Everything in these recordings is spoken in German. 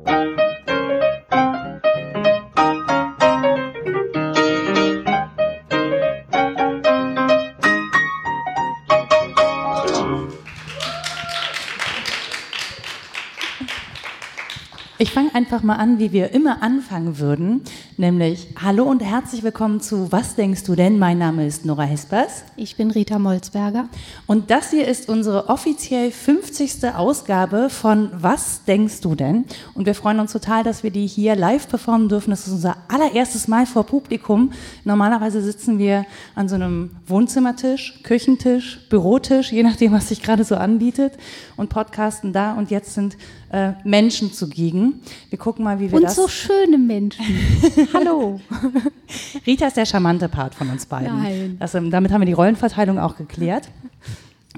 Ich fange einfach mal an, wie wir immer anfangen würden, nämlich Hallo und herzlich willkommen zu Was denkst du denn? Mein Name ist Nora Hespers. Ich bin Rita Molzberger. Und das hier ist unsere offiziell 50. Ausgabe von Was denkst du denn? Und wir freuen uns total, dass wir die hier live performen dürfen. Das ist unser allererstes Mal vor Publikum. Normalerweise sitzen wir an so einem Wohnzimmertisch, Küchentisch, Bürotisch, je nachdem, was sich gerade so anbietet und podcasten da. Und jetzt sind äh, Menschen zugegen. Wir gucken mal, wie wir Und das. so schöne Menschen. Hallo. Rita ist der charmante Part von uns beiden. Nein. Das, ähm, damit haben wir die Rollenverteilung auch geklärt.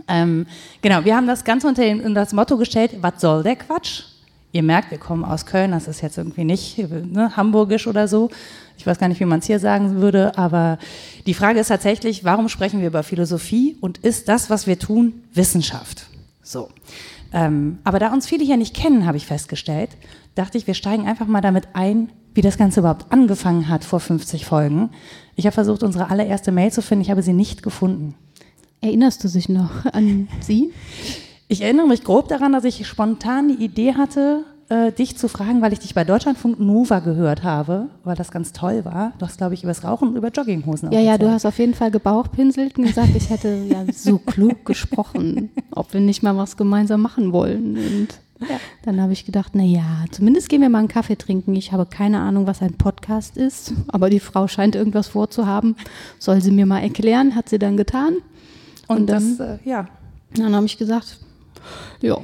Ähm, genau, wir haben das Ganze unter den- unter das Motto gestellt, was soll der Quatsch? Ihr merkt, wir kommen aus Köln, das ist jetzt irgendwie nicht ne, hamburgisch oder so. Ich weiß gar nicht, wie man es hier sagen würde, aber die Frage ist tatsächlich, warum sprechen wir über Philosophie und ist das, was wir tun, Wissenschaft? So. Ähm, aber da uns viele hier nicht kennen, habe ich festgestellt, dachte ich, wir steigen einfach mal damit ein, wie das Ganze überhaupt angefangen hat vor 50 Folgen. Ich habe versucht, unsere allererste Mail zu finden, ich habe sie nicht gefunden. Erinnerst du dich noch an sie? Ich erinnere mich grob daran, dass ich spontan die Idee hatte, äh, dich zu fragen, weil ich dich bei Deutschlandfunk Nova gehört habe, weil das ganz toll war. Du hast, glaube ich, über das Rauchen und über Jogginghosen Ja, ja, du hast auf jeden Fall gebauchpinselt und gesagt, ich hätte ja so klug gesprochen, ob wir nicht mal was gemeinsam machen wollen. Und dann habe ich gedacht, na ja, zumindest gehen wir mal einen Kaffee trinken. Ich habe keine Ahnung, was ein Podcast ist, aber die Frau scheint irgendwas vorzuhaben. Soll sie mir mal erklären? Hat sie dann getan. Und, und dann- das, äh, ja, Dann habe ich gesagt, ja,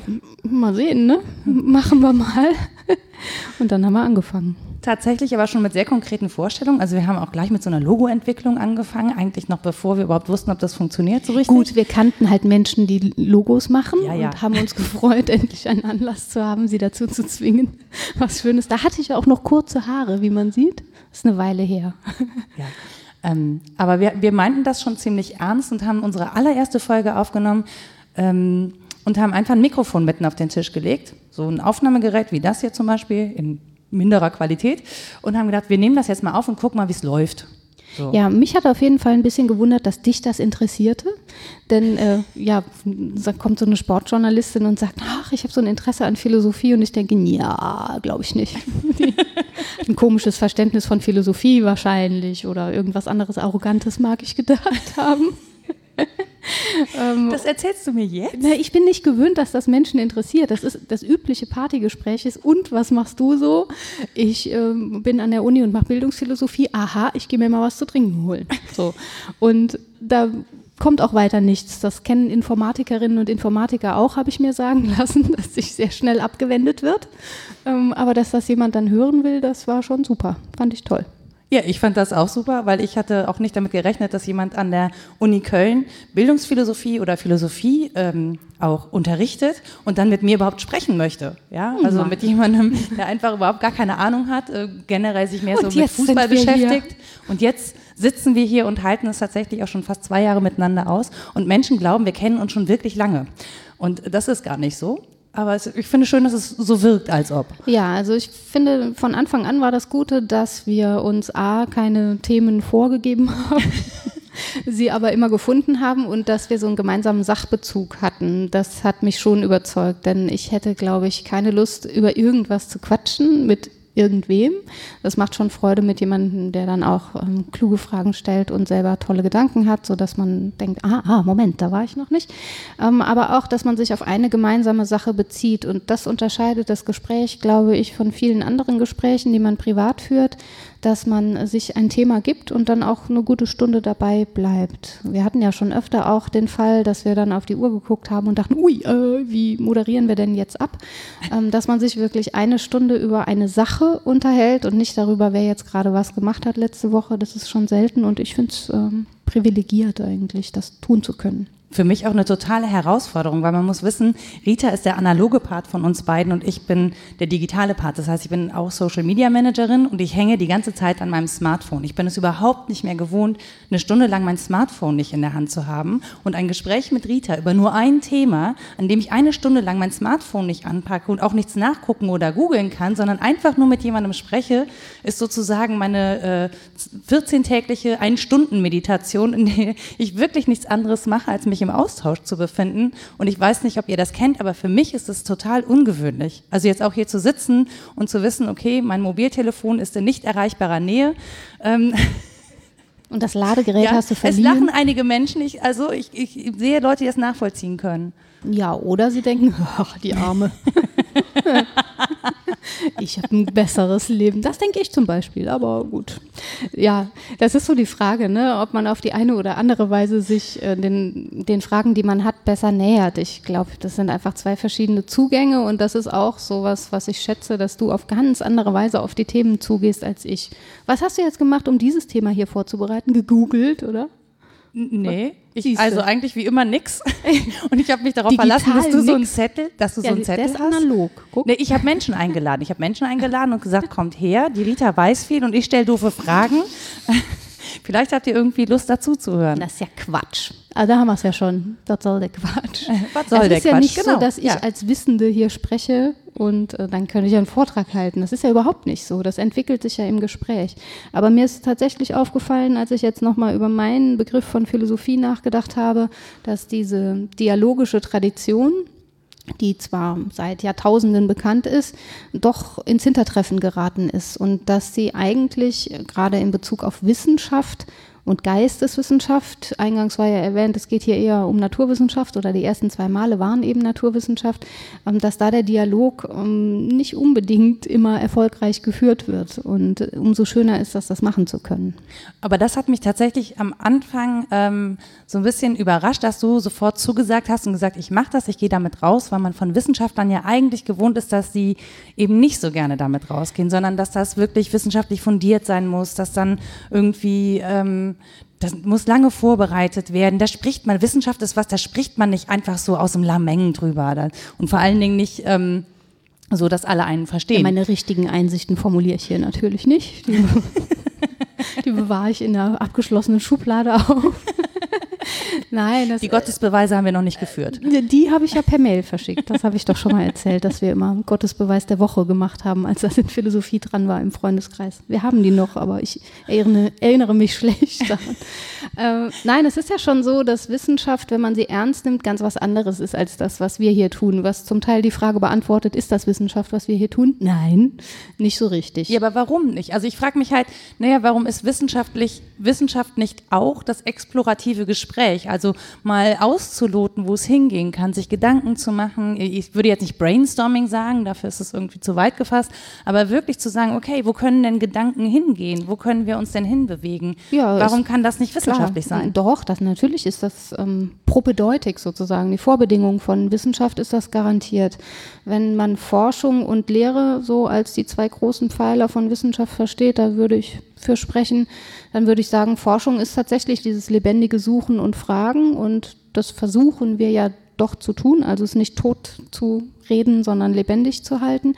mal sehen, ne? Machen wir mal. Und dann haben wir angefangen. Tatsächlich aber schon mit sehr konkreten Vorstellungen. Also wir haben auch gleich mit so einer Logoentwicklung angefangen, eigentlich noch bevor wir überhaupt wussten, ob das funktioniert so richtig. Gut, wir kannten halt Menschen, die Logos machen Ja, ja. und haben uns gefreut, endlich einen Anlass zu haben, sie dazu zu zwingen. Was Schönes. Da hatte ich auch noch kurze Haare, wie man sieht. ist eine Weile her. Ja. Ähm, aber wir, wir meinten das schon ziemlich ernst und haben unsere allererste Folge aufgenommen ähm, und haben einfach ein Mikrofon mitten auf den Tisch gelegt, so ein Aufnahmegerät wie das hier zum Beispiel in minderer Qualität und haben gedacht, wir nehmen das jetzt mal auf und gucken mal, wie es läuft. So. Ja, mich hat auf jeden Fall ein bisschen gewundert, dass dich das interessierte. Denn äh, ja, da kommt so eine Sportjournalistin und sagt, ach, ich habe so ein Interesse an Philosophie und ich denke, ja, glaube ich nicht. Ein komisches Verständnis von Philosophie wahrscheinlich oder irgendwas anderes Arrogantes mag ich gedacht haben. Das erzählst du mir jetzt? Na, ich bin nicht gewöhnt, dass das Menschen interessiert. Das ist das übliche Partygespräch ist. Und was machst du so? Ich ähm, bin an der Uni und mache Bildungsphilosophie. Aha, ich gehe mir mal was zu trinken holen. So und da kommt auch weiter nichts. Das kennen Informatikerinnen und Informatiker auch, habe ich mir sagen lassen, dass sich sehr schnell abgewendet wird. Ähm, aber dass das jemand dann hören will, das war schon super. Fand ich toll. Ja, ich fand das auch super, weil ich hatte auch nicht damit gerechnet, dass jemand an der Uni Köln Bildungsphilosophie oder Philosophie ähm, auch unterrichtet und dann mit mir überhaupt sprechen möchte. Ja, also mit jemandem, der einfach überhaupt gar keine Ahnung hat, äh, generell sich mehr Und so mit Fußball wir hier. beschäftigt. Und jetzt sitzen wir hier und halten es tatsächlich auch schon fast zwei Jahre miteinander aus. Und Menschen glauben, wir kennen uns schon wirklich lange. Und das ist gar nicht so. Aber es, ich finde schön, dass es so wirkt, als ob. Ja, also ich finde, von Anfang an war das Gute, dass wir uns A, keine Themen vorgegeben haben, sie aber immer gefunden haben und dass wir so einen gemeinsamen Sachbezug hatten. Das hat mich schon überzeugt, denn ich hätte, glaube ich, keine Lust, über irgendwas zu quatschen mit irgendwem. Das macht schon Freude mit jemandem, der dann auch ähm, kluge Fragen stellt und selber tolle Gedanken hat, sodass man denkt, ah, ah Moment, da war ich noch nicht. Ähm, aber auch, dass man sich auf eine gemeinsame Sache bezieht. Und das unterscheidet das Gespräch, glaube ich, von vielen anderen Gesprächen, die man privat führt, dass man sich ein Thema gibt und dann auch eine gute Stunde dabei bleibt. Wir hatten ja schon öfter auch den Fall, dass wir dann auf die Uhr geguckt haben und dachten, ui, äh, wie moderieren wir denn jetzt ab? Ähm, dass man sich wirklich eine Stunde über eine Sache unterhält und nicht darüber, wer jetzt gerade was gemacht hat letzte Woche. Das ist schon selten und ich finde es ähm, privilegiert eigentlich, das tun zu können. Für mich auch eine totale Herausforderung, weil man muss wissen, Rita ist der analoge Part von uns beiden und ich bin der digitale Part. Das heißt, ich bin auch Social Media Managerin und ich hänge die ganze Zeit an meinem Smartphone. Ich bin es überhaupt nicht mehr gewohnt, eine Stunde lang mein Smartphone nicht in der Hand zu haben und ein Gespräch mit Rita über nur ein Thema, an dem ich eine Stunde lang mein Smartphone nicht anpacke und auch nichts nachgucken oder googeln kann, sondern einfach nur mit jemandem spreche, ist sozusagen meine äh, 14-tägliche Ein-Stunden-Meditation, in der ich wirklich nichts anderes mache, als mich im Austausch zu befinden. Und ich weiß nicht, ob ihr das kennt, aber für mich ist es total ungewöhnlich. Also jetzt auch hier zu sitzen und zu wissen, okay, mein Mobiltelefon ist in nicht erreichbarer Nähe. Ähm, und das Ladegerät ja, hast du verliehen? Es lachen einige Menschen, ich, also ich, ich sehe Leute, die das nachvollziehen können. Ja, oder sie denken, ach, die Arme. ich habe ein besseres Leben. Das denke ich zum Beispiel, aber gut. Ja, das ist so die Frage, ne, ob man auf die eine oder andere Weise sich äh, den, den Fragen, die man hat, besser nähert. Ich glaube, das sind einfach zwei verschiedene Zugänge und das ist auch sowas, was ich schätze, dass du auf ganz andere Weise auf die Themen zugehst als ich. Was hast du jetzt gemacht, um dieses Thema hier vorzubereiten? Gegoogelt, oder? Nee. Ich, also eigentlich wie immer nix. Und ich habe mich darauf Digital verlassen, dass du nix. so einen Zettel, dass du ja, so einen Zettel ist analog. Guck. Nee, ich habe Menschen eingeladen. Ich habe Menschen eingeladen und gesagt, kommt her, die Rita weiß viel und ich stelle doofe Fragen. Vielleicht habt ihr irgendwie Lust dazu zu hören. Das ist ja Quatsch. Also da haben wir es ja schon. Das soll der Quatsch. Was soll es der ist ja Quatsch? nicht genau. so, dass ich ja. als Wissende hier spreche und äh, dann könnte ich einen Vortrag halten. Das ist ja überhaupt nicht so. Das entwickelt sich ja im Gespräch. Aber mir ist tatsächlich aufgefallen, als ich jetzt nochmal über meinen Begriff von Philosophie nachgedacht habe, dass diese dialogische Tradition, die zwar seit Jahrtausenden bekannt ist, doch ins Hintertreffen geraten ist und dass sie eigentlich gerade in Bezug auf Wissenschaft und Geisteswissenschaft. Eingangs war ja erwähnt, es geht hier eher um Naturwissenschaft oder die ersten zwei Male waren eben Naturwissenschaft, ähm, dass da der Dialog ähm, nicht unbedingt immer erfolgreich geführt wird. Und umso schöner ist das, das machen zu können. Aber das hat mich tatsächlich am Anfang ähm, so ein bisschen überrascht, dass du sofort zugesagt hast und gesagt, ich mache das, ich gehe damit raus, weil man von Wissenschaftlern ja eigentlich gewohnt ist, dass sie eben nicht so gerne damit rausgehen, sondern dass das wirklich wissenschaftlich fundiert sein muss, dass dann irgendwie ähm, das muss lange vorbereitet werden. Da spricht man, Wissenschaft ist was, da spricht man nicht einfach so aus dem Lameng drüber. Und vor allen Dingen nicht ähm, so, dass alle einen verstehen. Ja, meine richtigen Einsichten formuliere ich hier natürlich nicht. Die, die bewahre ich in einer abgeschlossenen Schublade auf. Nein, das, die Gottesbeweise haben wir noch nicht geführt. Die, habe ich ja per Mail verschickt. Das habe ich doch schon mal erzählt, dass wir immer Gottesbeweis der Woche gemacht haben, als das in Philosophie dran war im Freundeskreis. Wir haben die noch, aber ich erinnere, erinnere mich schlecht daran. Äh, nein, es ist ja schon so, dass Wissenschaft, wenn man sie ernst nimmt, ganz was anderes ist als das, was wir hier tun. Was zum Teil die Frage beantwortet, ist das Wissenschaft, was wir hier tun? Nein, nicht so richtig. Ja, aber warum nicht? Also ich frage mich halt, naja, warum ist wissenschaftlich, Wissenschaft nicht auch das explorative Gespräch? Also mal auszuloten, wo es hingehen kann, sich Gedanken zu machen. Ich würde jetzt nicht Brainstorming sagen, dafür ist es irgendwie zu weit gefasst, aber wirklich zu sagen, okay, wo können denn Gedanken hingehen? Wo können wir uns denn hinbewegen? Ja, Warum kann das nicht wissenschaftlich klar, sein? Doch, das natürlich ist das ähm, propedeutik sozusagen. Die Vorbedingung von Wissenschaft ist das garantiert. Wenn man Forschung und Lehre so als die zwei großen Pfeiler von Wissenschaft versteht, da würde ich für sprechen, dann würde ich sagen, Forschung ist tatsächlich dieses lebendige Suchen und Fragen und das versuchen wir ja doch zu tun, also es nicht tot zu reden, sondern lebendig zu halten.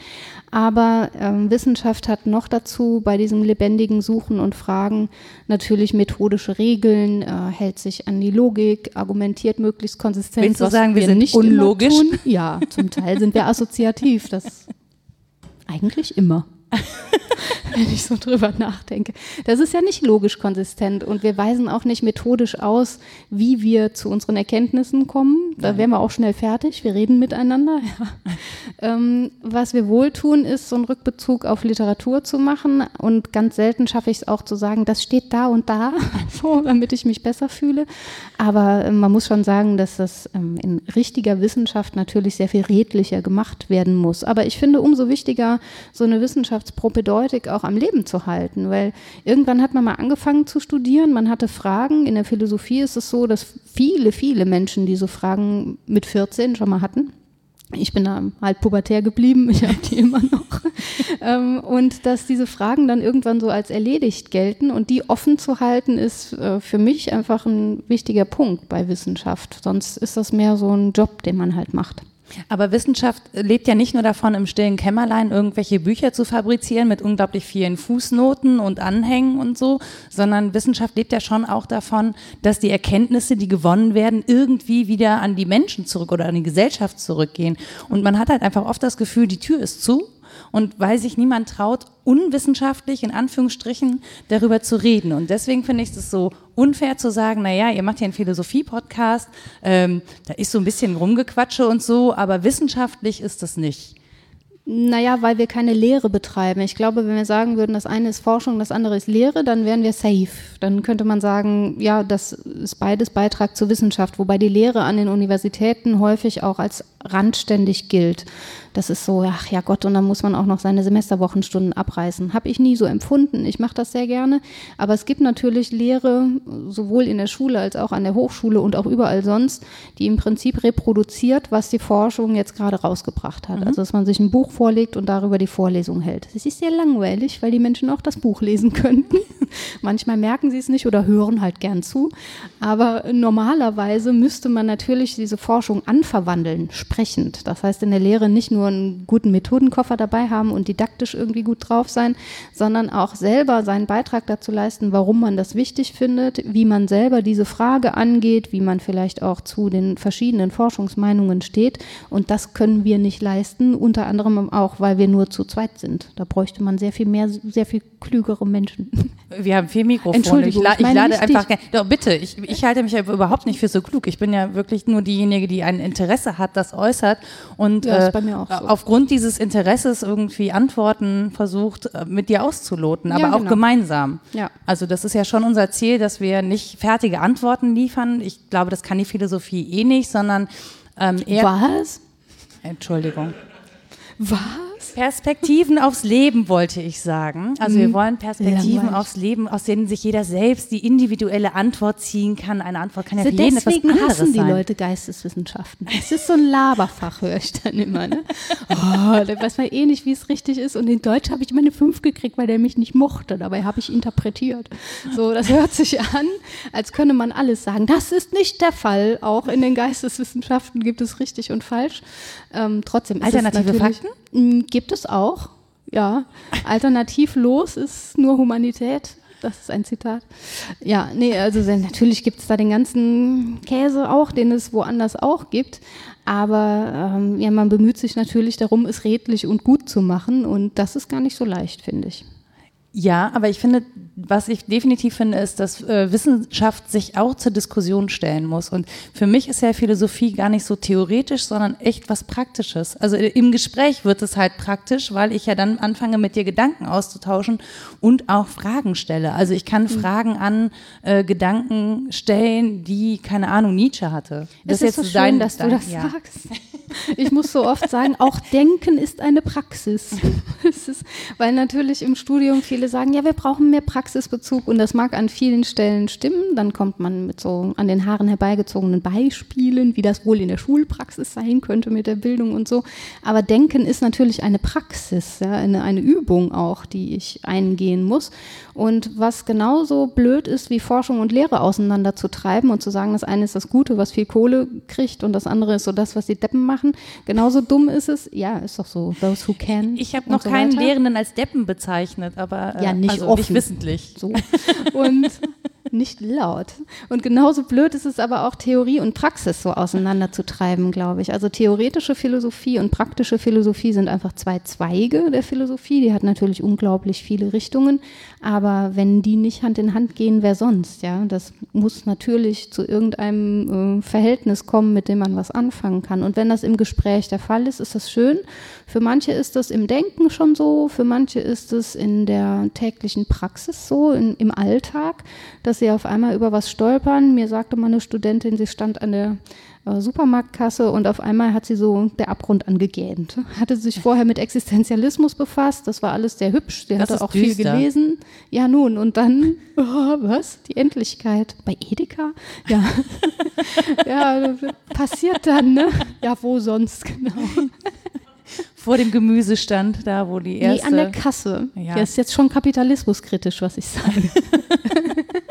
Aber ähm, Wissenschaft hat noch dazu bei diesem lebendigen Suchen und Fragen natürlich methodische Regeln, äh, hält sich an die Logik, argumentiert möglichst konsistent. Willst du sagen, wir, wir sind nicht unlogisch? Ja, zum Teil sind wir assoziativ. Das eigentlich immer. wenn ich so drüber nachdenke. Das ist ja nicht logisch konsistent und wir weisen auch nicht methodisch aus, wie wir zu unseren Erkenntnissen kommen. Da wären wir auch schnell fertig. Wir reden miteinander. Ja. Ähm, was wir wohl tun, ist, so einen Rückbezug auf Literatur zu machen und ganz selten schaffe ich es auch zu sagen, das steht da und da, so, damit ich mich besser fühle. Aber äh, man muss schon sagen, dass das ähm, in richtiger Wissenschaft natürlich sehr viel redlicher gemacht werden muss. Aber ich finde umso wichtiger, so eine Wissenschaftspropedeutik auch am Leben zu halten, weil irgendwann hat man mal angefangen zu studieren, man hatte Fragen. In der Philosophie ist es so, dass viele, viele Menschen diese Fragen mit 14 schon mal hatten. Ich bin da halt pubertär geblieben, ich habe die immer noch. ähm, und dass diese Fragen dann irgendwann so als erledigt gelten und die offen zu halten, ist äh, für mich einfach ein wichtiger Punkt bei Wissenschaft. Sonst ist das mehr so ein Job, den man halt macht. Aber Wissenschaft lebt ja nicht nur davon, im stillen Kämmerlein irgendwelche Bücher zu fabrizieren mit unglaublich vielen Fußnoten und Anhängen und so, sondern Wissenschaft lebt ja schon auch davon, dass die Erkenntnisse, die gewonnen werden, irgendwie wieder an die Menschen zurück oder an die Gesellschaft zurückgehen. Und man hat halt einfach oft das Gefühl, die Tür ist zu und weil sich niemand traut, unwissenschaftlich in Anführungsstrichen darüber zu reden. Und deswegen finde ich es so unfair zu sagen, naja, ihr macht ja einen Philosophie-Podcast, ähm, da ist so ein bisschen Rumgequatsche und so, aber wissenschaftlich ist das nicht. Naja, weil wir keine Lehre betreiben. Ich glaube, wenn wir sagen würden, das eine ist Forschung, das andere ist Lehre, dann wären wir safe. Dann könnte man sagen, ja, das ist beides Beitrag zur Wissenschaft, wobei die Lehre an den Universitäten häufig auch als randständig gilt das ist so, ach ja Gott, und dann muss man auch noch seine Semesterwochenstunden abreißen. Habe ich nie so empfunden. Ich mache das sehr gerne. Aber es gibt natürlich Lehre, sowohl in der Schule als auch an der Hochschule und auch überall sonst, die im Prinzip reproduziert, was die Forschung jetzt gerade rausgebracht hat. Mhm. Also, dass man sich ein Buch vorlegt und darüber die Vorlesung hält. Das ist sehr langweilig, weil die Menschen auch das Buch lesen könnten. Manchmal merken sie es nicht oder hören halt gern zu. Aber normalerweise müsste man natürlich diese Forschung anverwandeln, sprechend. Das heißt in der Lehre nicht nur einen guten Methodenkoffer dabei haben und didaktisch irgendwie gut drauf sein, sondern auch selber seinen Beitrag dazu leisten, warum man das wichtig findet, wie man selber diese Frage angeht, wie man vielleicht auch zu den verschiedenen Forschungsmeinungen steht. Und das können wir nicht leisten, unter anderem auch, weil wir nur zu zweit sind. Da bräuchte man sehr viel mehr, sehr viel klügere Menschen. Wir haben vier Mikrofone. Entschuldigung, ich, la ich lade einfach gerne. Doch, bitte, ich, ich halte mich ja überhaupt nicht für so klug. Ich bin ja wirklich nur diejenige, die ein Interesse hat, das äußert und ja, äh, so. aufgrund dieses Interesses irgendwie Antworten versucht, äh, mit dir auszuloten, aber ja, genau. auch gemeinsam. Ja. Also das ist ja schon unser Ziel, dass wir nicht fertige Antworten liefern. Ich glaube, das kann die Philosophie eh nicht, sondern ähm, eher. Was? Entschuldigung. Was? Perspektiven aufs Leben, wollte ich sagen. Also wir mhm. wollen Perspektiven Langweilig. aufs Leben, aus denen sich jeder selbst die individuelle Antwort ziehen kann. Eine Antwort kann ja für jeden etwas anderes sein. Deswegen hassen die Leute Geisteswissenschaften. Es ist so ein Laberfach, höre ich dann immer. Ne? Oh, da weiß man eh nicht, wie es richtig ist. Und in Deutsch habe ich immer eine 5 gekriegt, weil der mich nicht mochte. Dabei habe ich interpretiert. So, das hört sich an, als könne man alles sagen. Das ist nicht der Fall. Auch in den Geisteswissenschaften gibt es richtig und falsch. Ähm, trotzdem ist Alternative es Fakten? Gibt es auch, ja. Alternativlos ist nur Humanität. Das ist ein Zitat. Ja, nee, also natürlich gibt es da den ganzen Käse auch, den es woanders auch gibt. Aber ähm, ja, man bemüht sich natürlich darum, es redlich und gut zu machen. Und das ist gar nicht so leicht, finde ich. Ja, aber ich finde, was ich definitiv finde, ist, dass äh, Wissenschaft sich auch zur Diskussion stellen muss. Und für mich ist ja Philosophie gar nicht so theoretisch, sondern echt was Praktisches. Also äh, im Gespräch wird es halt praktisch, weil ich ja dann anfange, mit dir Gedanken auszutauschen und auch Fragen stelle. Also ich kann mhm. Fragen an äh, Gedanken stellen, die, keine Ahnung, Nietzsche hatte. Das es ist, ist jetzt so schön, dass du das ja. sagst. Ich muss so oft sagen, auch Denken ist eine Praxis. ist, weil natürlich im Studium viele sagen, ja, wir brauchen mehr Praxisbezug und das mag an vielen Stellen stimmen. Dann kommt man mit so an den Haaren herbeigezogenen Beispielen, wie das wohl in der Schulpraxis sein könnte mit der Bildung und so. Aber Denken ist natürlich eine Praxis, ja, eine, eine Übung auch, die ich eingehen muss. Und was genauso blöd ist, wie Forschung und Lehre auseinanderzutreiben und zu sagen, das eine ist das Gute, was viel Kohle kriegt und das andere ist so das, was die Deppen machen. Genauso dumm ist es, ja, ist doch so, those who can. Ich habe noch so keinen weiter. Lehrenden als Deppen bezeichnet, aber äh, ja, nicht, also offen. nicht wissentlich. So. Und nicht laut. Und genauso blöd ist es aber auch, Theorie und Praxis so auseinanderzutreiben, glaube ich. Also theoretische Philosophie und praktische Philosophie sind einfach zwei Zweige der Philosophie. Die hat natürlich unglaublich viele Richtungen, aber wenn die nicht Hand in Hand gehen, wer sonst? Ja, das muss natürlich zu irgendeinem äh, Verhältnis kommen, mit dem man was anfangen kann. Und wenn das im Gespräch der Fall ist, ist das schön. Für manche ist das im Denken schon so, für manche ist es in der täglichen Praxis so, in, im Alltag, dass sie auf einmal über was stolpern. Mir sagte mal eine Studentin, sie stand an der äh, Supermarktkasse und auf einmal hat sie so der Abgrund angegähnt. Hatte sich vorher mit Existenzialismus befasst, das war alles sehr hübsch, sie hatte auch düster. viel gelesen. Ja, nun, und dann, oh, was? Die Endlichkeit. Bei Edeka? Ja. ja, passiert dann, ne? Ja, wo sonst, genau. vor dem Gemüsestand, da wo die erste. Nee, an der Kasse. Ja. Das ist jetzt schon kapitalismuskritisch, was ich sage.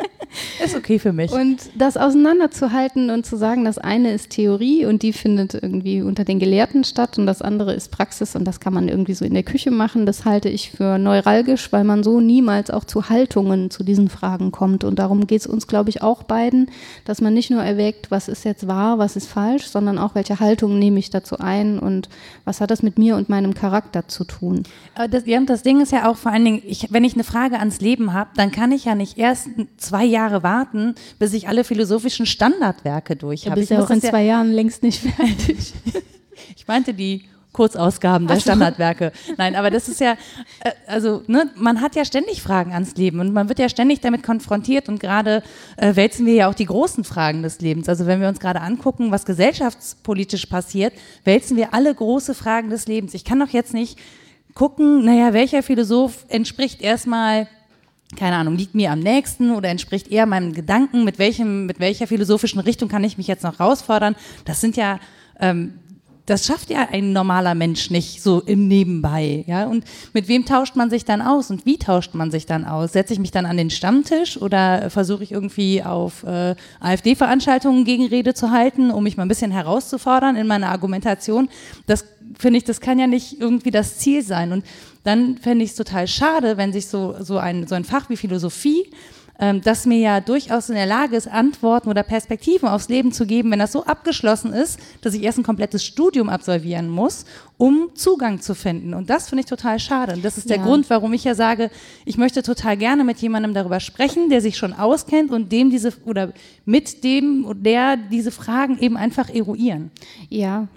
Ist okay für mich. Und das auseinanderzuhalten und zu sagen, das eine ist Theorie und die findet irgendwie unter den Gelehrten statt und das andere ist Praxis und das kann man irgendwie so in der Küche machen, das halte ich für neuralgisch, weil man so niemals auch zu Haltungen zu diesen Fragen kommt. Und darum geht es uns, glaube ich, auch beiden, dass man nicht nur erwägt, was ist jetzt wahr, was ist falsch, sondern auch, welche Haltung nehme ich dazu ein und was hat das mit mir und meinem Charakter zu tun. Das, ja, das Ding ist ja auch vor allen Dingen, ich, wenn ich eine Frage ans Leben habe, dann kann ich ja nicht erst zwei Jahre warten, bis ich alle philosophischen Standardwerke durch habe. Du bist ja auch in zwei ja Jahren längst nicht fertig. ich meinte die Kurzausgaben der so. Standardwerke. Nein, aber das ist ja, äh, also ne, man hat ja ständig Fragen ans Leben und man wird ja ständig damit konfrontiert und gerade äh, wälzen wir ja auch die großen Fragen des Lebens. Also wenn wir uns gerade angucken, was gesellschaftspolitisch passiert, wälzen wir alle große Fragen des Lebens. Ich kann doch jetzt nicht gucken, naja, welcher Philosoph entspricht erstmal keine Ahnung, liegt mir am nächsten oder entspricht eher meinem Gedanken, mit welchem, mit welcher philosophischen Richtung kann ich mich jetzt noch herausfordern? Das sind ja, ähm, das schafft ja ein normaler Mensch nicht so im Nebenbei, ja. Und mit wem tauscht man sich dann aus und wie tauscht man sich dann aus? Setze ich mich dann an den Stammtisch oder versuche ich irgendwie auf äh, AfD-Veranstaltungen Gegenrede zu halten, um mich mal ein bisschen herauszufordern in meiner Argumentation? Das finde ich, das kann ja nicht irgendwie das Ziel sein. Und dann fände ich es total schade, wenn sich so, so, ein, so ein Fach wie Philosophie, ähm, das mir ja durchaus in der Lage ist, Antworten oder Perspektiven aufs Leben zu geben, wenn das so abgeschlossen ist, dass ich erst ein komplettes Studium absolvieren muss, um Zugang zu finden. Und das finde ich total schade. Und das ist der ja. Grund, warum ich ja sage, ich möchte total gerne mit jemandem darüber sprechen, der sich schon auskennt und dem diese oder mit dem oder der diese Fragen eben einfach eruieren. Ja,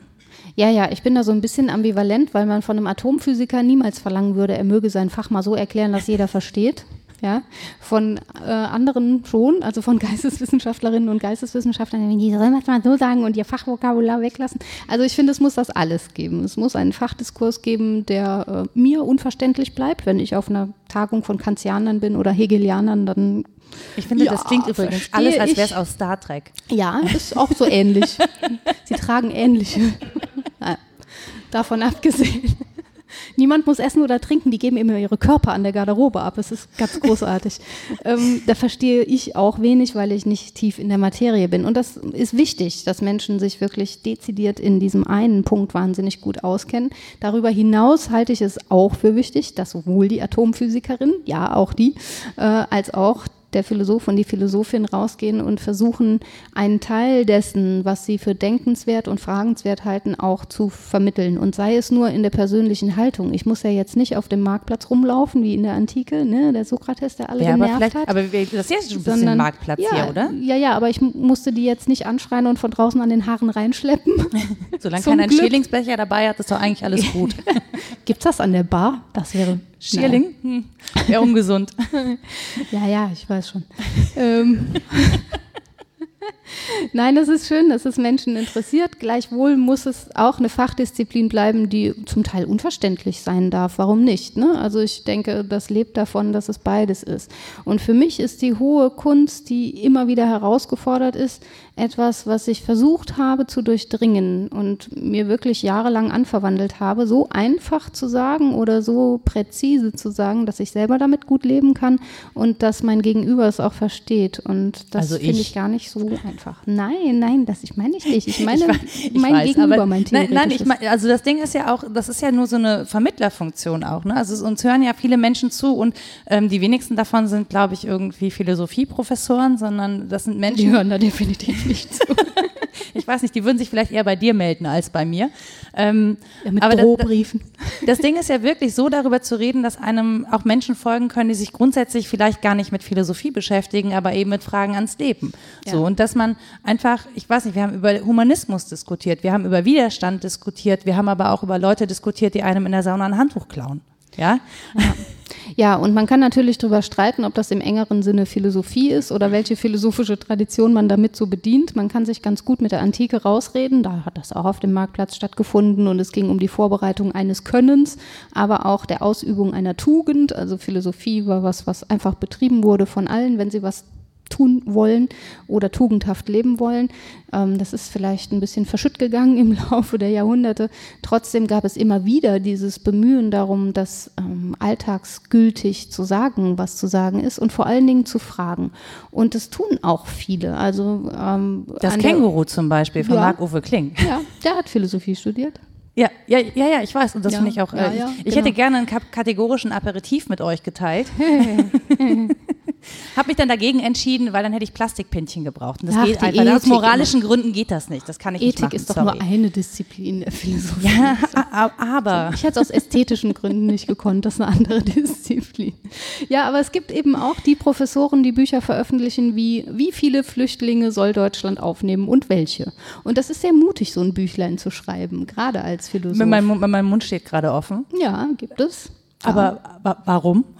ja, ja, ich bin da so ein bisschen ambivalent, weil man von einem Atomphysiker niemals verlangen würde, er möge sein Fach mal so erklären, dass jeder versteht. Ja, von äh, anderen schon, also von Geisteswissenschaftlerinnen und Geisteswissenschaftlern, die sollen das mal so sagen und ihr Fachvokabular weglassen. Also ich finde, es muss das alles geben. Es muss einen Fachdiskurs geben, der äh, mir unverständlich bleibt, wenn ich auf einer Tagung von Kantianern bin oder Hegelianern, dann ich finde, ja, das klingt übrigens alles, als wäre es aus Star Trek. Ja, ist auch so ähnlich. Sie tragen ähnliche. Davon abgesehen. Niemand muss essen oder trinken, die geben immer ihre Körper an der Garderobe ab. Es ist ganz großartig. ähm, da verstehe ich auch wenig, weil ich nicht tief in der Materie bin. Und das ist wichtig, dass Menschen sich wirklich dezidiert in diesem einen Punkt wahnsinnig gut auskennen. Darüber hinaus halte ich es auch für wichtig, dass sowohl die Atomphysikerin, ja auch die, äh, als auch der Philosoph und die Philosophin rausgehen und versuchen, einen Teil dessen, was sie für denkenswert und fragenswert halten, auch zu vermitteln. Und sei es nur in der persönlichen Haltung. Ich muss ja jetzt nicht auf dem Marktplatz rumlaufen, wie in der Antike, ne? der Sokrates, der alle ja, genervt hat. Aber das ist jetzt schon ein bisschen Marktplatz ja, hier, oder? Ja, ja, aber ich musste die jetzt nicht anschreien und von draußen an den Haaren reinschleppen. Solange keiner einen Schierlingsbecher dabei hat, ist doch eigentlich alles gut. Gibt's das an der Bar? Das wäre Schierling? Hm. Wäre ungesund. ja, ja, ich weiß schon. ähm. Nein, das ist schön, dass es Menschen interessiert. Gleichwohl muss es auch eine Fachdisziplin bleiben, die zum Teil unverständlich sein darf. Warum nicht? Ne? Also ich denke, das lebt davon, dass es beides ist. Und für mich ist die hohe Kunst, die immer wieder herausgefordert ist, etwas, was ich versucht habe zu durchdringen und mir wirklich jahrelang anverwandelt habe, so einfach zu sagen oder so präzise zu sagen, dass ich selber damit gut leben kann und dass mein Gegenüber es auch versteht. Und das also finde ich gar nicht so einfach. Nein, nein, das ich meine ich nicht. Ich meine ich, mein weiß, Gegenüber, mein Nein, nein ich mein, also das Ding ist ja auch, das ist ja nur so eine Vermittlerfunktion auch. Ne? Also uns hören ja viele Menschen zu und ähm, die wenigsten davon sind, glaube ich, irgendwie Philosophieprofessoren, sondern das sind Menschen. Die hören da definitiv nicht zu. ich weiß nicht, die würden sich vielleicht eher bei dir melden als bei mir. Ähm, ja, mit aber Drohbriefen. Das, das Ding ist ja wirklich so, darüber zu reden, dass einem auch Menschen folgen können, die sich grundsätzlich vielleicht gar nicht mit Philosophie beschäftigen, aber eben mit Fragen ans Leben. Ja. So, und dass man einfach, ich weiß nicht, wir haben über Humanismus diskutiert, wir haben über Widerstand diskutiert, wir haben aber auch über Leute diskutiert, die einem in der Sauna ein Handtuch klauen. Ja? ja. Ja, und man kann natürlich darüber streiten, ob das im engeren Sinne Philosophie ist oder welche philosophische Tradition man damit so bedient. Man kann sich ganz gut mit der Antike rausreden. Da hat das auch auf dem Marktplatz stattgefunden und es ging um die Vorbereitung eines Könnens, aber auch der Ausübung einer Tugend. Also Philosophie war was, was einfach betrieben wurde von allen, wenn sie was tun wollen oder tugendhaft leben wollen. Ähm, das ist vielleicht ein bisschen verschütt gegangen im Laufe der Jahrhunderte. Trotzdem gab es immer wieder dieses Bemühen darum, das ähm, alltagsgültig zu sagen, was zu sagen ist und vor allen Dingen zu fragen. Und das tun auch viele. Also ähm, das Känguru zum Beispiel von ja, Marc-Uwe Kling. Ja, der hat Philosophie studiert. Ja, ja, ja, ja, ich weiß. Und das ja, finde ich auch. Äh, ja, ja, ich, ich genau. hätte gerne einen kategorischen Aperitif mit euch geteilt. Habe mich dann dagegen entschieden, weil dann hätte ich Plastikpinchen gebraucht. Und das Ach, geht einfach. Aus moralischen Gründen geht das nicht. Das kann ich Ethik nicht machen. ist doch Sorry. nur eine Disziplin der Philosophie. Ja, aber. Ich hätte es aus ästhetischen Gründen nicht gekonnt. Das ist eine andere Disziplin. Ja, aber es gibt eben auch die Professoren, die Bücher veröffentlichen, wie wie viele Flüchtlinge soll Deutschland aufnehmen und welche. Und das ist sehr mutig, so ein Büchlein zu schreiben, gerade als Philosoph. Meinem, mein Mund steht gerade offen. Ja, gibt es. Aber wa warum?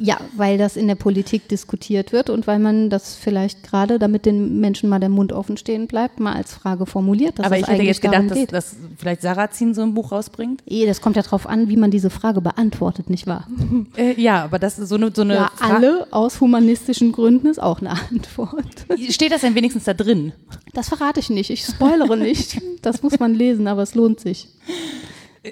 Ja, weil das in der Politik diskutiert wird und weil man das vielleicht gerade, damit den Menschen mal der Mund offen stehen bleibt, mal als Frage formuliert. Aber ich hätte jetzt gedacht, dass, dass, vielleicht Sarrazin so ein Buch rausbringt. Eh, das kommt ja darauf an, wie man diese Frage beantwortet, nicht wahr? Äh, ja, aber das ist so eine. So eine ja, alle aus humanistischen Gründen ist auch eine Antwort. Steht das denn wenigstens da drin? Das verrate ich nicht. Ich spoilere nicht. Das muss man lesen, aber es lohnt sich.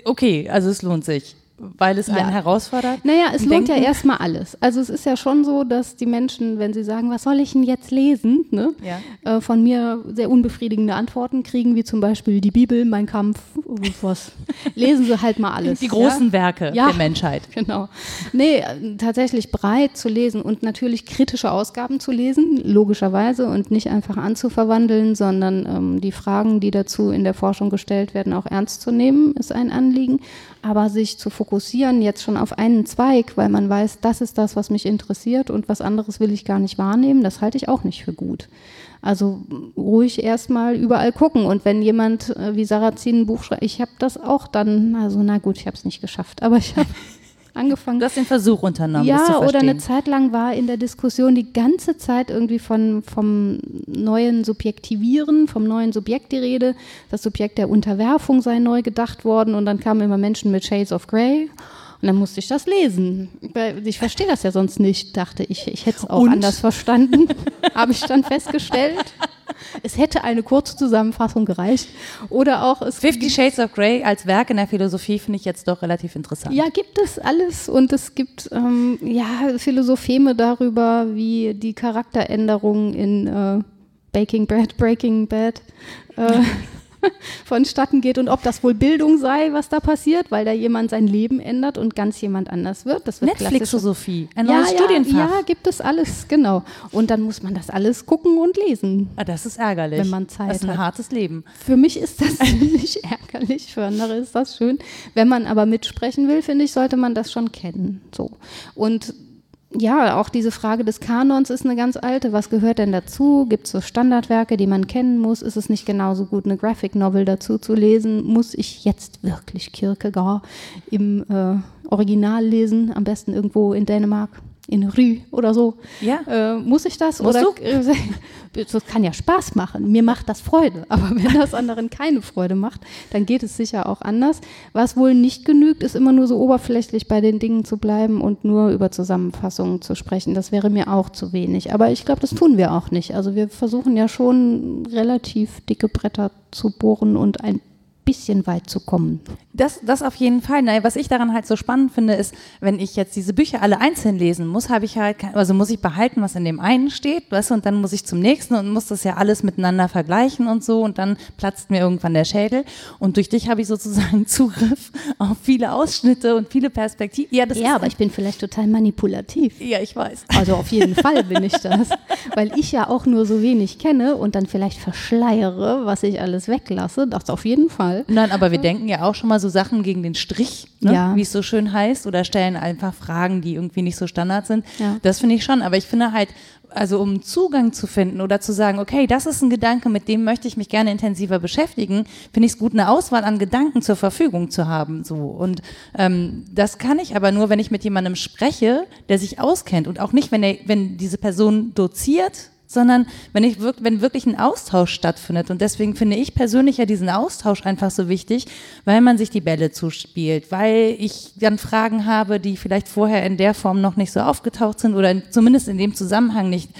Okay, also es lohnt sich weil es ja. einen herausfordert? Naja, es lohnt ja erstmal alles. Also es ist ja schon so, dass die Menschen, wenn sie sagen, was soll ich denn jetzt lesen, ne, ja. äh, von mir sehr unbefriedigende Antworten kriegen, wie zum Beispiel die Bibel, Mein Kampf und was. Lesen sie halt mal alles. Die großen ja? Werke der Menschheit. Genau. Nee, tatsächlich breit zu lesen und natürlich kritische Ausgaben zu lesen, logischerweise, und nicht einfach anzuverwandeln, sondern ähm, die Fragen, die dazu in der Forschung gestellt werden, auch ernst zu nehmen, ist ein Anliegen. Aber sich zu fokussieren jetzt schon auf einen Zweig, weil man weiß, das ist das, was mich interessiert und was anderes will ich gar nicht wahrnehmen, das halte ich auch nicht für gut. Also ruhig erstmal überall gucken. Und wenn jemand äh, wie Sarrazin ein Buch schreibt, ich habe das auch dann, also na gut, ich habe es nicht geschafft, aber ich habe angefangen. Du hast den Versuch unternommen. Ja, oder eine Zeit lang war in der Diskussion die ganze Zeit irgendwie von, vom neuen Subjektivieren, vom neuen Subjekt die Rede. Das Subjekt der Unterwerfung sei neu gedacht worden und dann kamen immer Menschen mit Shades of Grey. Und dann musste ich das lesen. Ich verstehe das ja sonst nicht, dachte ich. Ich hätte es auch und? anders verstanden, habe ich dann festgestellt. Es hätte eine kurze Zusammenfassung gereicht. Oder auch es Fifty Shades of Grey als Werk in der Philosophie finde ich jetzt doch relativ interessant. Ja, gibt es alles. Und es gibt ähm, ja Philosopheme darüber, wie die Charakteränderungen in äh, Baking Bad, Breaking Bad äh, vonstatten geht und ob das wohl Bildung sei, was da passiert, weil da jemand sein Leben ändert und ganz jemand anders wird. Das wird Netflix-Philosophie, ein ja, neues ja, Studienfach. Ja, gibt es alles, genau. Und dann muss man das alles gucken und lesen. Ah, das ist ärgerlich. Wenn man Zeit hat. Das ist ein hat. hartes Leben. Für mich ist das nicht ärgerlich, für andere ist das schön. Wenn man aber mitsprechen will, finde ich, sollte man das schon kennen. So. Und ja, auch diese Frage des Kanons ist eine ganz alte. Was gehört denn dazu? Gibt es so Standardwerke, die man kennen muss? Ist es nicht genauso gut, eine Graphic Novel dazu zu lesen? Muss ich jetzt wirklich Kierkegaard im äh, Original lesen? Am besten irgendwo in Dänemark? In Rue oder so. Ja. Äh, muss ich das? Musst oder du? das kann ja Spaß machen. Mir macht das Freude. Aber wenn das anderen keine Freude macht, dann geht es sicher auch anders. Was wohl nicht genügt, ist immer nur so oberflächlich bei den Dingen zu bleiben und nur über Zusammenfassungen zu sprechen. Das wäre mir auch zu wenig. Aber ich glaube, das tun wir auch nicht. Also wir versuchen ja schon relativ dicke Bretter zu bohren und ein bisschen weit zu kommen. Das, das auf jeden Fall. Naja, was ich daran halt so spannend finde, ist, wenn ich jetzt diese Bücher alle einzeln lesen muss, habe ich halt, also muss ich behalten, was in dem einen steht, weißt du, und dann muss ich zum nächsten und muss das ja alles miteinander vergleichen und so und dann platzt mir irgendwann der Schädel und durch dich habe ich sozusagen Zugriff auf viele Ausschnitte und viele Perspektiven. Ja, ja aber ich bin vielleicht total manipulativ. Ja, ich weiß. Also auf jeden Fall bin ich das, weil ich ja auch nur so wenig kenne und dann vielleicht verschleiere, was ich alles weglasse. Das auf jeden Fall. Nein, aber wir denken ja auch schon mal so Sachen gegen den Strich, ne? ja. wie es so schön heißt, oder stellen einfach Fragen, die irgendwie nicht so Standard sind. Ja. Das finde ich schon. Aber ich finde halt, also um Zugang zu finden oder zu sagen, okay, das ist ein Gedanke, mit dem möchte ich mich gerne intensiver beschäftigen, finde ich es gut, eine Auswahl an Gedanken zur Verfügung zu haben. So. Und ähm, das kann ich aber nur, wenn ich mit jemandem spreche, der sich auskennt und auch nicht, wenn, er, wenn diese Person doziert sondern wenn, ich, wenn wirklich ein Austausch stattfindet. Und deswegen finde ich persönlich ja diesen Austausch einfach so wichtig, weil man sich die Bälle zuspielt, weil ich dann Fragen habe, die vielleicht vorher in der Form noch nicht so aufgetaucht sind oder zumindest in dem Zusammenhang nicht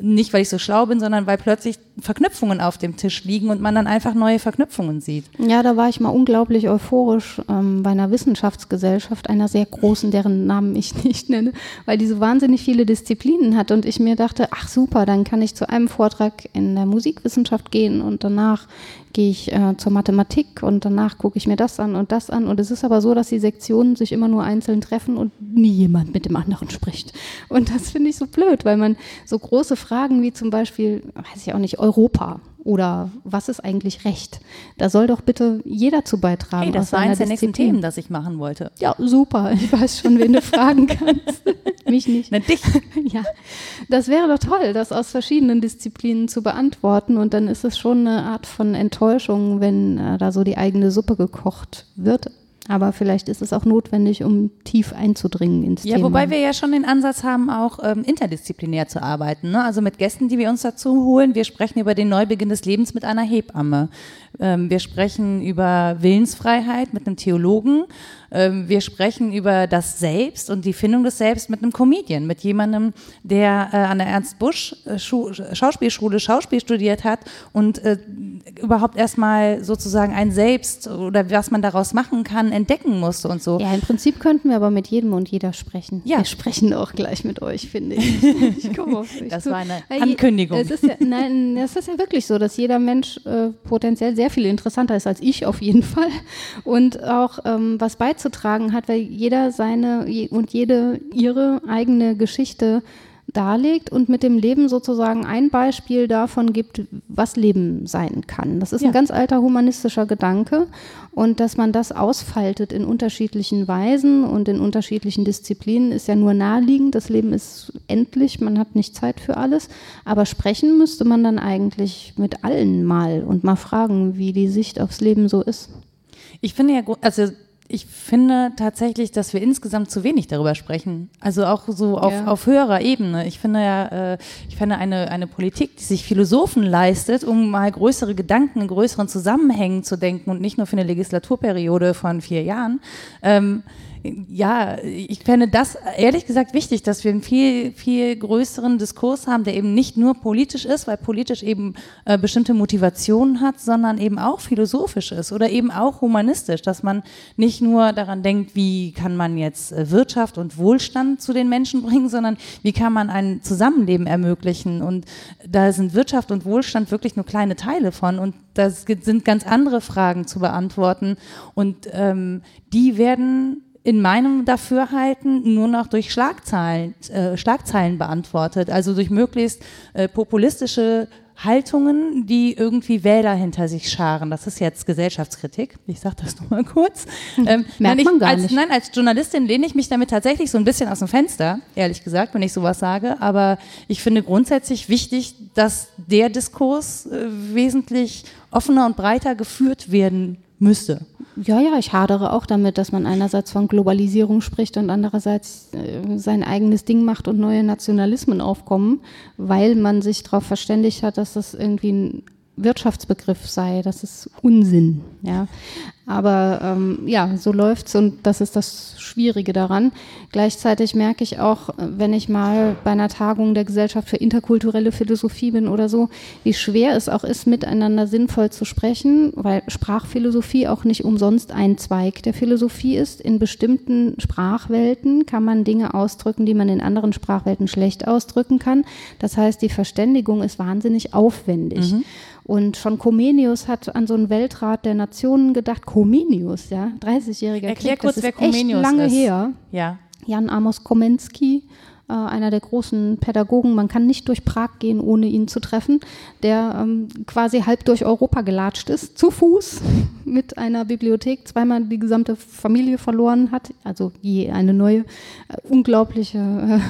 Nicht, weil ich so schlau bin, sondern weil plötzlich Verknüpfungen auf dem Tisch liegen und man dann einfach neue Verknüpfungen sieht. Ja, da war ich mal unglaublich euphorisch ähm, bei einer Wissenschaftsgesellschaft, einer sehr großen, deren Namen ich nicht nenne, weil die so wahnsinnig viele Disziplinen hat und ich mir dachte, ach super, dann kann ich zu einem Vortrag in der Musikwissenschaft gehen und danach gehe ich äh, zur Mathematik und danach gucke ich mir das an und das an. Und es ist aber so, dass die Sektionen sich immer nur einzeln treffen und nie jemand mit dem anderen spricht. Und das finde ich so blöd, weil man so große Fragen wie zum Beispiel, weiß ich auch nicht, Europa oder was ist eigentlich Recht? Da soll doch bitte jeder zu beitragen. Hey, das war eines der nächsten Themen, das ich machen wollte. Ja, super. Ich weiß schon, wen du fragen kannst. Mich nicht. Na, dich. Ja, das wäre doch toll, das aus verschiedenen Disziplinen zu beantworten. Und dann ist es schon eine Art von Enttäuschung, wenn äh, da so die eigene Suppe gekocht wird. Aber vielleicht ist es auch notwendig, um tief einzudringen ins ja, Thema. Ja, wobei wir ja schon den Ansatz haben, auch ähm, interdisziplinär zu arbeiten. Ne? Also mit Gästen, die wir uns dazu holen. Wir sprechen über den Neubeginn des Lebens mit einer Hebamme. Ähm, wir sprechen über Willensfreiheit mit einem Theologen. Ähm, wir sprechen über das Selbst und die Findung des Selbst mit einem Comedian, mit jemandem, der äh, an der Ernst Busch äh, Schauspielschule Schauspiel studiert hat und äh, überhaupt erstmal sozusagen ein Selbst oder was man daraus machen kann, entdecken musste und so. Ja, im Prinzip könnten wir aber mit jedem und jeder sprechen. Ja. Wir sprechen auch gleich mit euch, finde ich. ich komme auf dich Das zu. war eine Ankündigung. Es ist ja, nein, es ist ja wirklich so, dass jeder Mensch äh, potenziell sehr viel interessanter ist als ich auf jeden Fall. Und auch ähm, was beizutragen hat, weil jeder seine und jede ihre eigene Geschichte darlegt und mit dem Leben sozusagen ein Beispiel davon gibt, was Leben sein kann. Das ist ja. ein ganz alter humanistischer Gedanke und dass man das ausfaltet in unterschiedlichen Weisen und in unterschiedlichen Disziplinen ist ja nur naheliegend. Das Leben ist endlich, man hat nicht Zeit für alles, aber sprechen müsste man dann eigentlich mit allen mal und mal fragen, wie die Sicht aufs Leben so ist. Ich finde ja, also ich finde tatsächlich, dass wir insgesamt zu wenig darüber sprechen. Also auch so auf, ja. auf höherer Ebene. Ich finde ja, äh, ich finde eine, eine Politik, die sich Philosophen leistet, um mal größere Gedanken in größeren Zusammenhängen zu denken und nicht nur für eine Legislaturperiode von vier Jahren, ähm, ja, ich fände das ehrlich gesagt wichtig, dass wir einen viel, viel größeren Diskurs haben, der eben nicht nur politisch ist, weil politisch eben äh, bestimmte Motivationen hat, sondern eben auch philosophisch ist oder eben auch humanistisch, dass man nicht nur daran denkt, wie kann man jetzt äh, Wirtschaft und Wohlstand zu den Menschen bringen, sondern wie kann man ein Zusammenleben ermöglichen. Und da sind Wirtschaft und Wohlstand wirklich nur kleine Teile von und das sind ganz andere Fragen zu beantworten. Und ähm, die werden in meinem Dafürhalten nur noch durch Schlagzeilen, äh, Schlagzeilen beantwortet, also durch möglichst äh, populistische Haltungen, die irgendwie Wähler hinter sich scharen. Das ist jetzt Gesellschaftskritik. Ich sage das nur mal kurz. Hm. Ähm, Merkt man gar als, nicht. Nein, als Journalistin lehne ich mich damit tatsächlich so ein bisschen aus dem Fenster, ehrlich gesagt, wenn ich sowas sage. Aber ich finde grundsätzlich wichtig, dass der Diskurs äh, wesentlich offener und breiter geführt werden müsste. Ja, ja, ich hadere auch damit, dass man einerseits von Globalisierung spricht und andererseits äh, sein eigenes Ding macht und neue Nationalismen aufkommen, weil man sich darauf verständigt hat, dass das irgendwie ein Wirtschaftsbegriff sei. Das ist Unsinn. Ja. Aber ähm, ja, so läuft's und das ist das Schwierige daran. Gleichzeitig merke ich auch, wenn ich mal bei einer Tagung der Gesellschaft für interkulturelle Philosophie bin oder so, wie schwer es auch ist, miteinander sinnvoll zu sprechen, weil Sprachphilosophie auch nicht umsonst ein Zweig der Philosophie ist. In bestimmten Sprachwelten kann man Dinge ausdrücken, die man in anderen Sprachwelten schlecht ausdrücken kann. Das heißt, die Verständigung ist wahnsinnig aufwendig. Mhm. Und schon Comenius hat an so einen Weltrat der Nationen gedacht. Comenius, ja, 30-jähriger Erklär Krieg, kurz, wer Comenius echt lange ist. her. Ja. Jan Amos Komensky, äh, einer der großen Pädagogen. Man kann nicht durch Prag gehen, ohne ihn zu treffen, der ähm, quasi halb durch Europa gelatscht ist, zu Fuß mit einer Bibliothek, zweimal die gesamte Familie verloren hat, also je eine neue, äh, unglaubliche äh,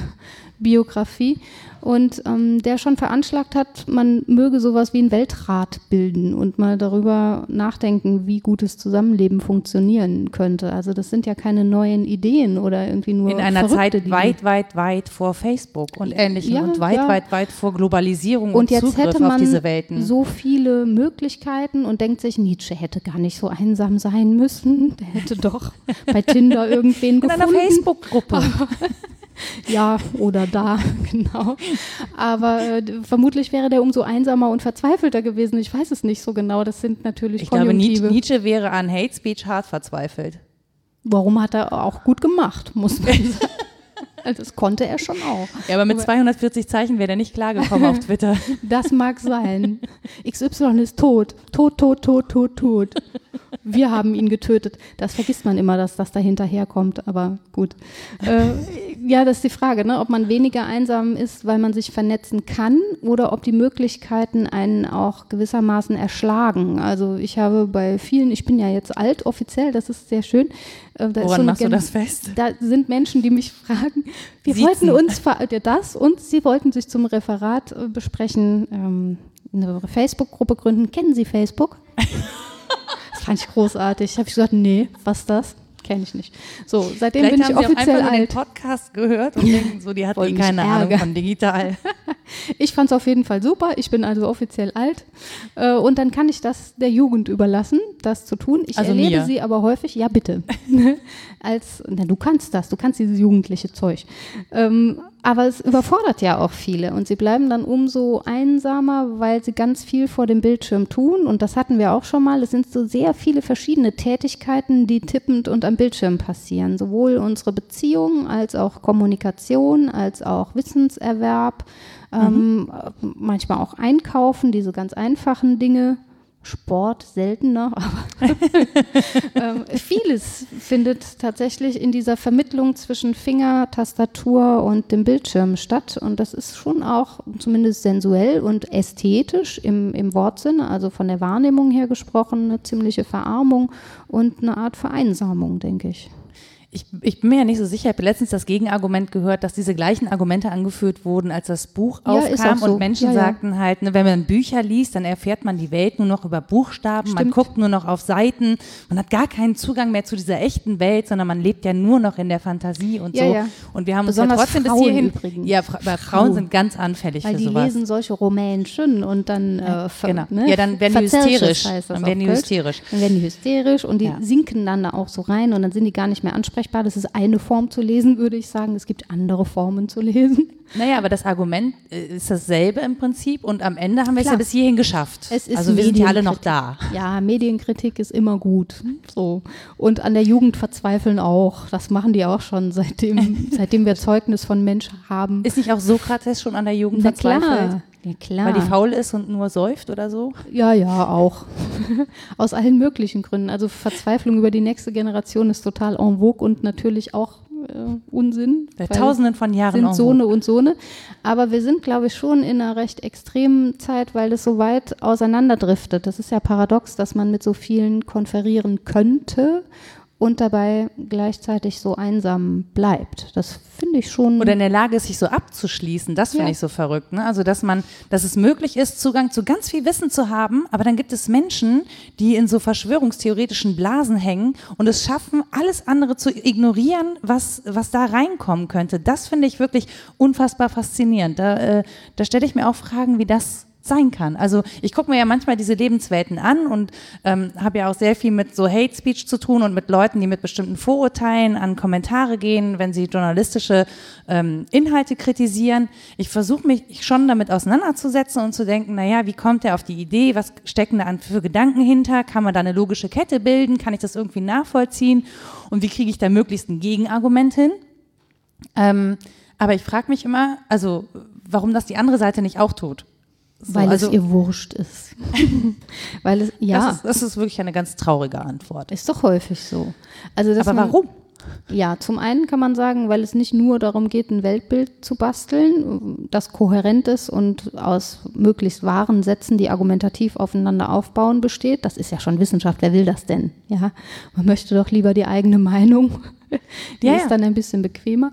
Biografie und ähm, der schon veranschlagt hat, man möge sowas wie einen Weltrat bilden und mal darüber nachdenken, wie gutes Zusammenleben funktionieren könnte. Also das sind ja keine neuen Ideen oder irgendwie nur in einer Zeit Dinge. weit, weit, weit vor Facebook und ähnlichem ja, und weit, ja. weit, weit vor Globalisierung und, und jetzt Zugriff hätte man auf diese Welten. So viele Möglichkeiten und denkt sich, Nietzsche hätte gar nicht so einsam sein müssen. Der hätte doch bei Tinder irgendwen in gefunden. In einer Facebook-Gruppe. ja, oder da, genau. Aber äh, vermutlich wäre der umso einsamer und verzweifelter gewesen. Ich weiß es nicht so genau. Das sind natürlich Ich glaube, Nietzsche wäre an Hate Speech hart verzweifelt. Warum hat er auch gut gemacht, muss man sagen. Das konnte er schon auch. Ja, aber mit 240 Zeichen wäre er nicht klargekommen auf Twitter. Das mag sein. XY ist tot. Tot, tot, tot, tot, tot. Wir haben ihn getötet. Das vergisst man immer, dass das dahinter herkommt, aber gut. Äh, ja, das ist die Frage, ne? ob man weniger einsam ist, weil man sich vernetzen kann oder ob die Möglichkeiten einen auch gewissermaßen erschlagen. Also ich habe bei vielen, ich bin ja jetzt alt offiziell, das ist sehr schön. Äh, da Woran so machst Gen du das fest? Da sind Menschen, die mich fragen, wir Siezen. wollten uns das und sie wollten sich zum Referat äh, besprechen, ähm, eine Facebook-Gruppe gründen. Kennen Sie Facebook? das fand ich großartig. Habe ich gesagt, nee, was das? Kenne ich nicht. So, seitdem Vielleicht bin ich offiziell alt. den Podcast gehört und denken so, die hat eh keine Ahnung von digital. ich fand es auf jeden Fall super. Ich bin also offiziell alt äh, und dann kann ich das der Jugend überlassen, das zu tun. Ich also erlebe mir. sie aber häufig, ja bitte, als, na, du kannst das, du kannst dieses jugendliche Zeug. Ähm, aber es überfordert ja auch viele und sie bleiben dann umso einsamer, weil sie ganz viel vor dem Bildschirm tun. Und das hatten wir auch schon mal. Es sind so sehr viele verschiedene Tätigkeiten, die tippend und am Bildschirm passieren. Sowohl unsere Beziehung als auch Kommunikation, als auch Wissenserwerb, mhm. ähm, manchmal auch Einkaufen, diese ganz einfachen Dinge. Sport seltener, aber ähm, vieles findet tatsächlich in dieser Vermittlung zwischen Finger, Tastatur und dem Bildschirm statt. Und das ist schon auch zumindest sensuell und ästhetisch im, im Wortsinne, also von der Wahrnehmung her gesprochen, eine ziemliche Verarmung und eine Art Vereinsamung, denke ich. Ich, ich, bin mir ja nicht so sicher. Ich habe letztens das Gegenargument gehört, dass diese gleichen Argumente angeführt wurden, als das Buch ja, aufkam so. und Menschen ja, ja. sagten halt, ne, wenn man Bücher liest, dann erfährt man die Welt nur noch über Buchstaben, Stimmt. man guckt nur noch auf Seiten, man hat gar keinen Zugang mehr zu dieser echten Welt, sondern man lebt ja nur noch in der Fantasie und so. Und wir haben Besonders uns ja trotzdem Frauen bis hierhin. Übrigens. Ja, Fra Frauen, Frauen sind ganz anfällig Weil für die sowas. lesen solche Rumänchen und dann äh, genau. Ne? Ja, dann werden die hysterisch. Dann werden die hysterisch. Dann werden die hysterisch und die sinken dann da auch so rein und dann sind die gar nicht mehr ansprechbar. Das ist eine Form zu lesen, würde ich sagen. Es gibt andere Formen zu lesen. Naja, aber das Argument äh, ist dasselbe im Prinzip und am Ende haben wir es ja bis hierhin geschafft. Es ist also wir sind ja alle noch da. Ja, Medienkritik ist immer gut. So. Und an der Jugend verzweifeln auch. Das machen die auch schon, seitdem, seitdem wir Zeugnis von Mensch haben. Ist nicht auch Sokrates schon an der Jugend Na verzweifelt? Klar. Ja, klar. Weil die faul ist und nur säuft oder so? Ja, ja, auch. Aus allen möglichen Gründen. Also Verzweiflung über die nächste Generation ist total en vogue und natürlich auch äh, Unsinn. Seit tausenden von Jahren. Sind Sohne und Sohne. Aber wir sind, glaube ich, schon in einer recht extremen Zeit, weil das so weit auseinanderdriftet. Das ist ja paradox, dass man mit so vielen konferieren könnte und dabei gleichzeitig so einsam bleibt. Das finde ich schon. Oder in der Lage ist, sich so abzuschließen. Das finde ja. ich so verrückt. Ne? Also, dass man, dass es möglich ist, Zugang zu ganz viel Wissen zu haben, aber dann gibt es Menschen, die in so verschwörungstheoretischen Blasen hängen und es schaffen, alles andere zu ignorieren, was, was da reinkommen könnte. Das finde ich wirklich unfassbar faszinierend. Da, äh, da stelle ich mir auch Fragen, wie das sein kann. Also ich gucke mir ja manchmal diese Lebenswelten an und ähm, habe ja auch sehr viel mit so Hate Speech zu tun und mit Leuten, die mit bestimmten Vorurteilen an Kommentare gehen, wenn sie journalistische ähm, Inhalte kritisieren. Ich versuche mich schon damit auseinanderzusetzen und zu denken, naja, wie kommt er auf die Idee, was stecken da an für Gedanken hinter, kann man da eine logische Kette bilden, kann ich das irgendwie nachvollziehen und wie kriege ich da möglichst ein Gegenargument hin? Ähm, aber ich frage mich immer, also warum das die andere Seite nicht auch tut. So, Weil also, es ihr wurscht ist. Weil es, ja. Das ist, das ist, wirklich eine ganz traurige Antwort. Ist doch häufig so. Also, Aber man, warum? Ja, zum einen kann man sagen, weil es nicht nur darum geht, ein Weltbild zu basteln, das kohärent ist und aus möglichst wahren Sätzen, die argumentativ aufeinander aufbauen, besteht. Das ist ja schon Wissenschaft. Wer will das denn? Ja, man möchte doch lieber die eigene Meinung Die ja, ist dann ein bisschen bequemer.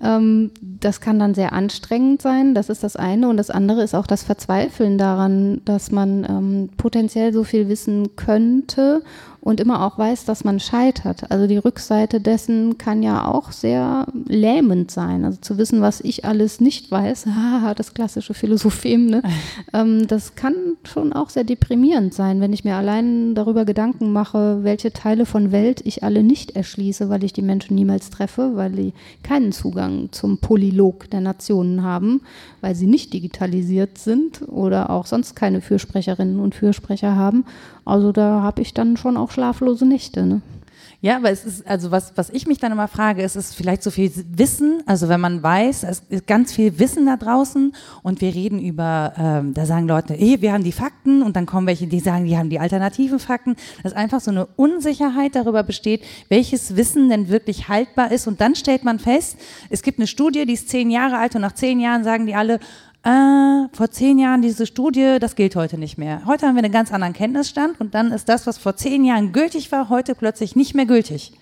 Ähm, das kann dann sehr anstrengend sein. Das ist das eine. Und das andere ist auch das Verzweifeln daran, dass man ähm, potenziell so viel wissen könnte und immer auch weiß, dass man scheitert. Also die Rückseite dessen kann ja auch sehr lähmend sein. Also zu wissen, was ich alles nicht weiß, das klassische Philosophem, ne? ähm, das kann schon auch sehr deprimierend sein, wenn ich mir allein darüber Gedanken mache, welche Teile von Welt ich alle nicht erschließe, weil ich die Menschen Menschen niemals treffe, weil die keinen Zugang zum Polylog der Nationen haben, weil sie nicht digitalisiert sind oder auch sonst keine Fürsprecherinnen und Fürsprecher haben. Also da habe ich dann schon auch schlaflose Nächte. Ne? Ja, aber es ist, also was, was ich mich dann immer frage, ist, ist vielleicht so viel Wissen, also wenn man weiß, es ist ganz viel Wissen da draußen und wir reden über, ähm, da sagen Leute, hey, wir haben die Fakten und dann kommen welche, die sagen, die haben die alternativen Fakten, dass einfach so eine Unsicherheit darüber besteht, welches Wissen denn wirklich haltbar ist und dann stellt man fest, es gibt eine Studie, die ist zehn Jahre alt und nach zehn Jahren sagen die alle, äh, vor zehn Jahren diese Studie, das gilt heute nicht mehr. Heute haben wir einen ganz anderen Kenntnisstand und dann ist das, was vor zehn Jahren gültig war, heute plötzlich nicht mehr gültig.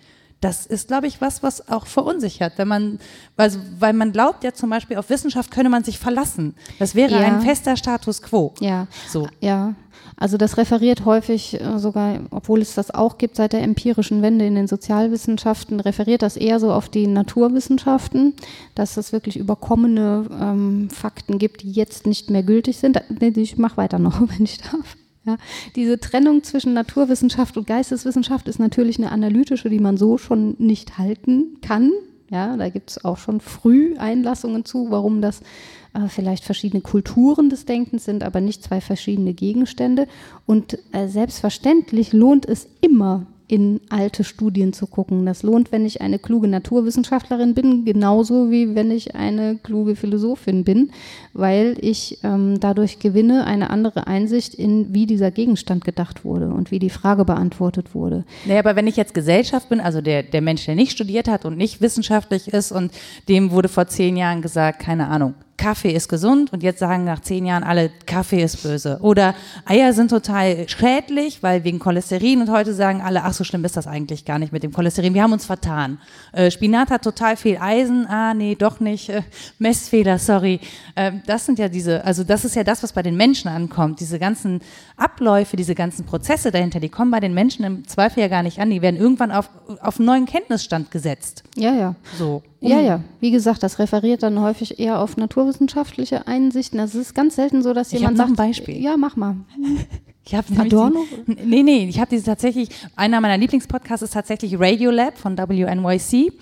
Das ist, glaube ich, was, was auch verunsichert, wenn man, also, weil man glaubt ja zum Beispiel, auf Wissenschaft könne man sich verlassen. Das wäre Ja. ein fester Status quo. Ja, So. ja. Also das referiert häufig äh, sogar, obwohl es das auch gibt seit der empirischen Wende in den Sozialwissenschaften, referiert das eher so auf die Naturwissenschaften, dass es wirklich überkommene ähm, Fakten gibt, die jetzt nicht mehr gültig sind. Ich mache weiter noch, wenn ich darf. Ja, diese Trennung zwischen Naturwissenschaft und Geisteswissenschaft ist natürlich eine analytische, die man so schon nicht halten kann. Ja, da gibt es auch schon früh Einlassungen zu, warum das äh, vielleicht verschiedene Kulturen des Denkens sind, aber nicht zwei verschiedene Gegenstände. Und äh, selbstverständlich lohnt es immer, in alte Studien zu gucken. Das lohnt, wenn ich eine kluge Naturwissenschaftlerin bin, genauso wie wenn ich eine kluge Philosophin bin, weil ich ähm, dadurch gewinne eine andere Einsicht in, wie dieser Gegenstand gedacht wurde und wie die Frage beantwortet wurde. Naja, aber wenn ich jetzt Gesellschaft bin, also der, der Mensch, der nicht studiert hat und nicht wissenschaftlich ist und dem wurde vor zehn Jahren gesagt, keine Ahnung, Kaffee ist gesund und jetzt sagen nach zehn Jahren alle, Kaffee ist böse. Oder Eier sind total schädlich, weil wegen Cholesterin und heute sagen alle, ach so schlimm ist das eigentlich gar nicht mit dem Cholesterin, wir haben uns vertan. Äh, Spinat hat total viel Eisen, ah nee, doch nicht, äh, Messfehler, sorry. Ähm, das sind ja diese, also das ist ja das, was bei den Menschen ankommt. Diese ganzen Abläufe, diese ganzen Prozesse dahinter, die kommen bei den Menschen im Zweifel ja gar nicht an, die werden irgendwann auf, auf einen neuen Kenntnisstand gesetzt. Ja, ja. So. Ja, ja. Wie gesagt, das referiert dann häufig eher auf naturwissenschaftliche Einsichten. Also es ist ganz selten so, dass Ich jemand noch sagt, ein Beispiel. Ja, mach mal. Ich habe Adorno? Die, nee, nee, ich habe diese tatsächlich, einer meiner Lieblingspodcasts ist tatsächlich Radiolab von WNYC.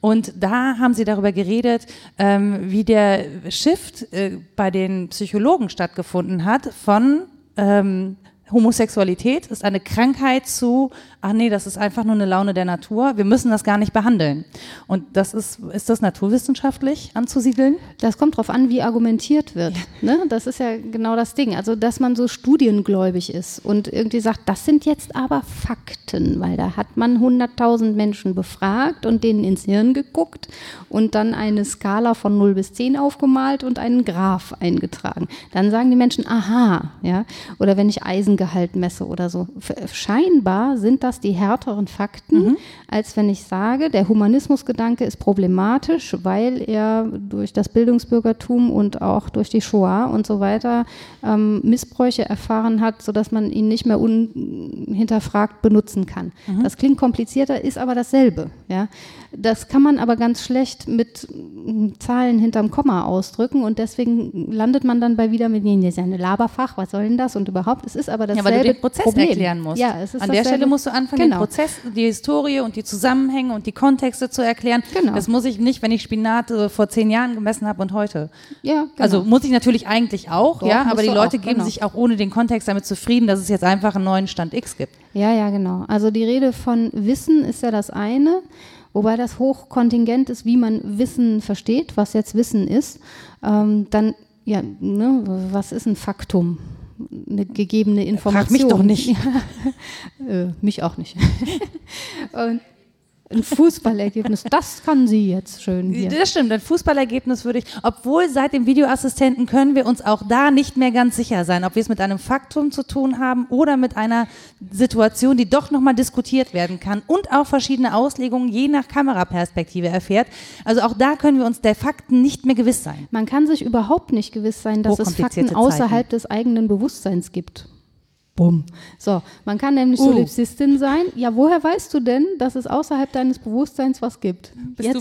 Und da haben sie darüber geredet, ähm, wie der Shift äh, bei den Psychologen stattgefunden hat von ähm, Homosexualität ist eine Krankheit zu, ach nee, das ist einfach nur eine Laune der Natur, wir müssen das gar nicht behandeln. Und das ist, ist das naturwissenschaftlich anzusiedeln? Das kommt darauf an, wie argumentiert wird. Ne? Das ist ja genau das Ding. Also, dass man so studiengläubig ist und irgendwie sagt, das sind jetzt aber Fakten, weil da hat man 100.000 Menschen befragt und denen ins Hirn geguckt und dann eine Skala von 0 bis 10 aufgemalt und einen Graph eingetragen. Dann sagen die Menschen, aha, ja. Oder wenn ich Eisengehalt messe oder so. Scheinbar sind das die härteren Fakten, als wenn ich sage, der Humanismusgedanke ist problematisch, weil er durch das Bildungsbürgertum und auch durch die Shoah und so weiter ähm, Missbräuche erfahren hat, sodass man ihn nicht mehr unhinterfragt benutzen kann. Das klingt komplizierter, ist aber dasselbe. Ja? Das kann man aber ganz schlecht mit mm, Zahlen hinterm Komma ausdrücken und deswegen landet man dann bei wieder mit, nee, das ist ja ein Laberfach, was soll denn das und überhaupt, es ist aber Ja, dasselbe weil du den Prozess Problem. erklären musst. Ja, es ist An der Stelle musst du anfangen, genau. den Prozess, die Historie und die Zusammenhänge und die Kontexte zu erklären. Genau. Das muss ich nicht, wenn ich Spinat äh, vor zehn Jahren gemessen habe und heute. Ja, genau. Also muss ich natürlich eigentlich auch, Doch, ja, aber die Leute auch, geben genau. sich auch ohne den Kontext damit zufrieden, dass es jetzt einfach einen neuen Stand X gibt. Ja, ja, genau. Also die Rede von Wissen ist ja das eine, wobei das hochkontingent ist, wie man Wissen versteht, was jetzt Wissen ist. Ähm, dann, ja, ne, was ist ein Faktum? Eine gegebene Information. Frag mich doch nicht. äh, mich auch nicht. Und ein Fußballergebnis, das kann sie jetzt schön hier. Das stimmt, ein Fußballergebnis würde ich, obwohl seit dem Videoassistenten können wir uns auch da nicht mehr ganz sicher sein, ob wir es mit einem Faktum zu tun haben oder mit einer Situation, die doch nochmal diskutiert werden kann und auch verschiedene Auslegungen je nach Kameraperspektive erfährt. Also auch da können wir uns der Fakten nicht mehr gewiss sein. Man kann sich überhaupt nicht gewiss sein, dass es Fakten außerhalb des eigenen Bewusstseins gibt. Bumm. So, man kann nämlich Uh. Solipsistin sein. Ja, woher weißt du denn, dass es außerhalb deines Bewusstseins was gibt?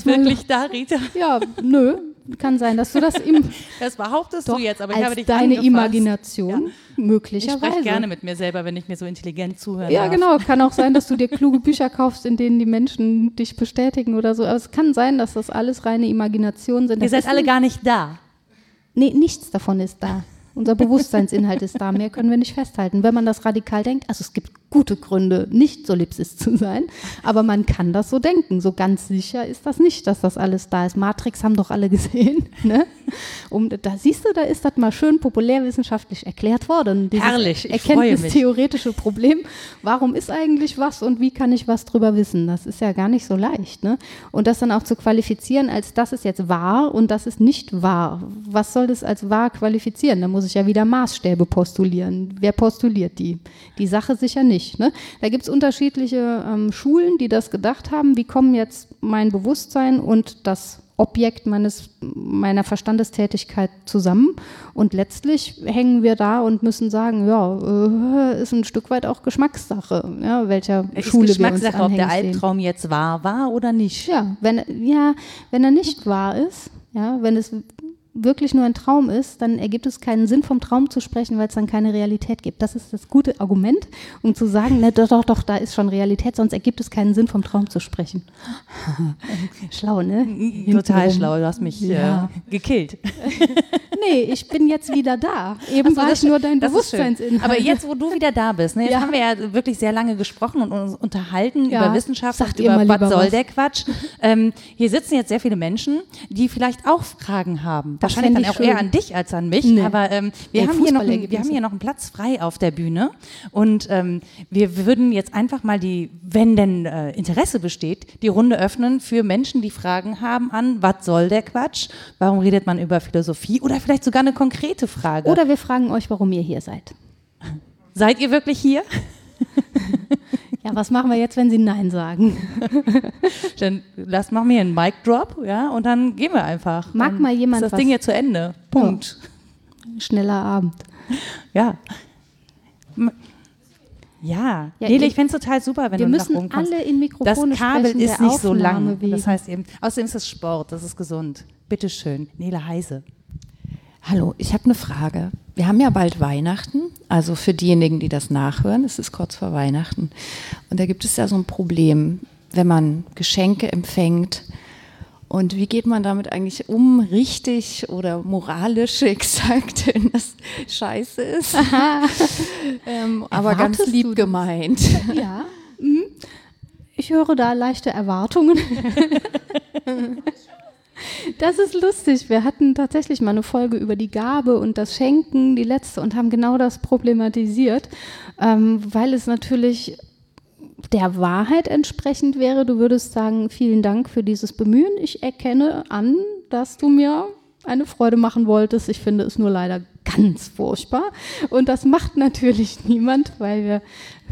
mal- da, Rita? Ja, nö. kann sein, dass du das im. Das behauptest doch, du jetzt, aber als ich habe dich deine angefasst. Imagination Ja. möglicherweise. Ich spreche gerne mit mir selber, wenn ich mir so intelligent zuhöre. Ja, genau. Kann auch sein, dass du dir kluge Bücher kaufst, in denen die Menschen dich bestätigen oder so. Aber es kann sein, dass das alles reine Imaginationen sind. Ihr Das seid ist alle gar nicht da. Nee, nichts davon ist da. Unser Bewusstseinsinhalt ist da. Mehr können wir nicht festhalten. Wenn man das radikal denkt, also es gibt gute Gründe, nicht Solipsis zu sein, aber man kann das so denken. So ganz sicher ist das nicht, dass das alles da ist. Matrix haben doch alle gesehen. Ne? Um, da siehst du, da ist das mal schön populärwissenschaftlich erklärt worden. Dieses Herrlich, ich freue mich. Erkenntnistheoretische Problem. Warum ist eigentlich was und wie kann ich was drüber wissen? Das ist ja gar nicht so leicht. Ne? Und das dann auch zu qualifizieren, als das ist jetzt wahr und das ist nicht wahr. Was soll das als wahr qualifizieren? Da muss ich ja wieder Maßstäbe postulieren. Wer postuliert die? Die Sache sicher nicht. Ne? Da gibt es unterschiedliche ähm, Schulen, die das gedacht haben. Wie kommen jetzt mein Bewusstsein und das Objekt meines, meiner Verstandestätigkeit zusammen. Und letztlich hängen wir da und müssen sagen, ja, äh, ist ein Stück weit auch Geschmackssache, ja, welcher Ist Schule wir uns Geschmackssache, ob der. Albtraum jetzt wahr war oder nicht. Ja, wenn, ja, wenn er nicht wahr ist, ja, wenn es wirklich nur ein Traum ist, dann ergibt es keinen Sinn, vom Traum zu sprechen, weil es dann keine Realität gibt. Das ist das gute Argument, um zu sagen, ne, doch, doch, doch, da ist schon Realität, sonst ergibt es keinen Sinn, vom Traum zu sprechen. Schlau, ne? Total schlau, du hast mich Ja. äh, gekillt. Nee, ich bin jetzt wieder da. Eben Ach so, war ich nur dein schön. Bewusstseinsinhalt. Aber jetzt, wo du wieder da bist, ne, jetzt Ja. haben wir ja wirklich sehr lange gesprochen und uns unterhalten Ja, über Wissenschaft sagt und über was soll was. der Quatsch. ähm, hier sitzen jetzt sehr viele Menschen, die vielleicht auch Fragen haben. Das Wahrscheinlich dann auch ich eher schön. an dich als an mich. Nee. Aber ähm, wir, haben hier noch, einen- wir haben hier noch einen Platz frei auf der Bühne. Und ähm, wir würden jetzt einfach mal die, wenn denn äh, Interesse besteht, die Runde öffnen für Menschen, die Fragen haben an, was soll der Quatsch? Warum redet man über Philosophie? Oder vielleicht sogar eine konkrete Frage. Oder wir fragen euch, warum ihr hier seid. Seid ihr wirklich hier? Ja, was machen wir jetzt, wenn sie Nein sagen? Dann lass machen wir hier einen Mic Drop, ja, und dann gehen wir einfach. Mag dann mal jemand ist das was- Ding hier zu Ende. Punkt. Schneller Abend. Ja. Ja, Ja, Nele, ich fände es total super, wenn Wir du nach müssen oben kommst. alle in Das Mikrofone Kabel sprechen, ist nicht so lang. Aufnahmeweg. Das heißt eben, außerdem ist es Sport, das ist gesund. Bitteschön, Nele Heise. Hallo, ich habe eine Frage. Wir haben ja bald Weihnachten, also für diejenigen, die das nachhören, es ist kurz vor Weihnachten. Und da gibt es ja so ein Problem, wenn man Geschenke empfängt. Und wie geht man damit eigentlich um, richtig oder moralisch exakt, wenn das scheiße ist? ähm, aber ganz lieb gemeint. Ja. mhm. Ich höre da leichte Erwartungen. Das ist lustig. Wir hatten tatsächlich mal eine Folge über die Gabe und das Schenken, die letzte, und haben genau das problematisiert, ähm, weil es natürlich der Wahrheit entsprechend wäre. Du würdest sagen, vielen Dank für dieses Bemühen. Ich erkenne an, dass du mir eine Freude machen wolltest. Ich finde es nur leider ganz furchtbar. Und das macht natürlich niemand, weil wir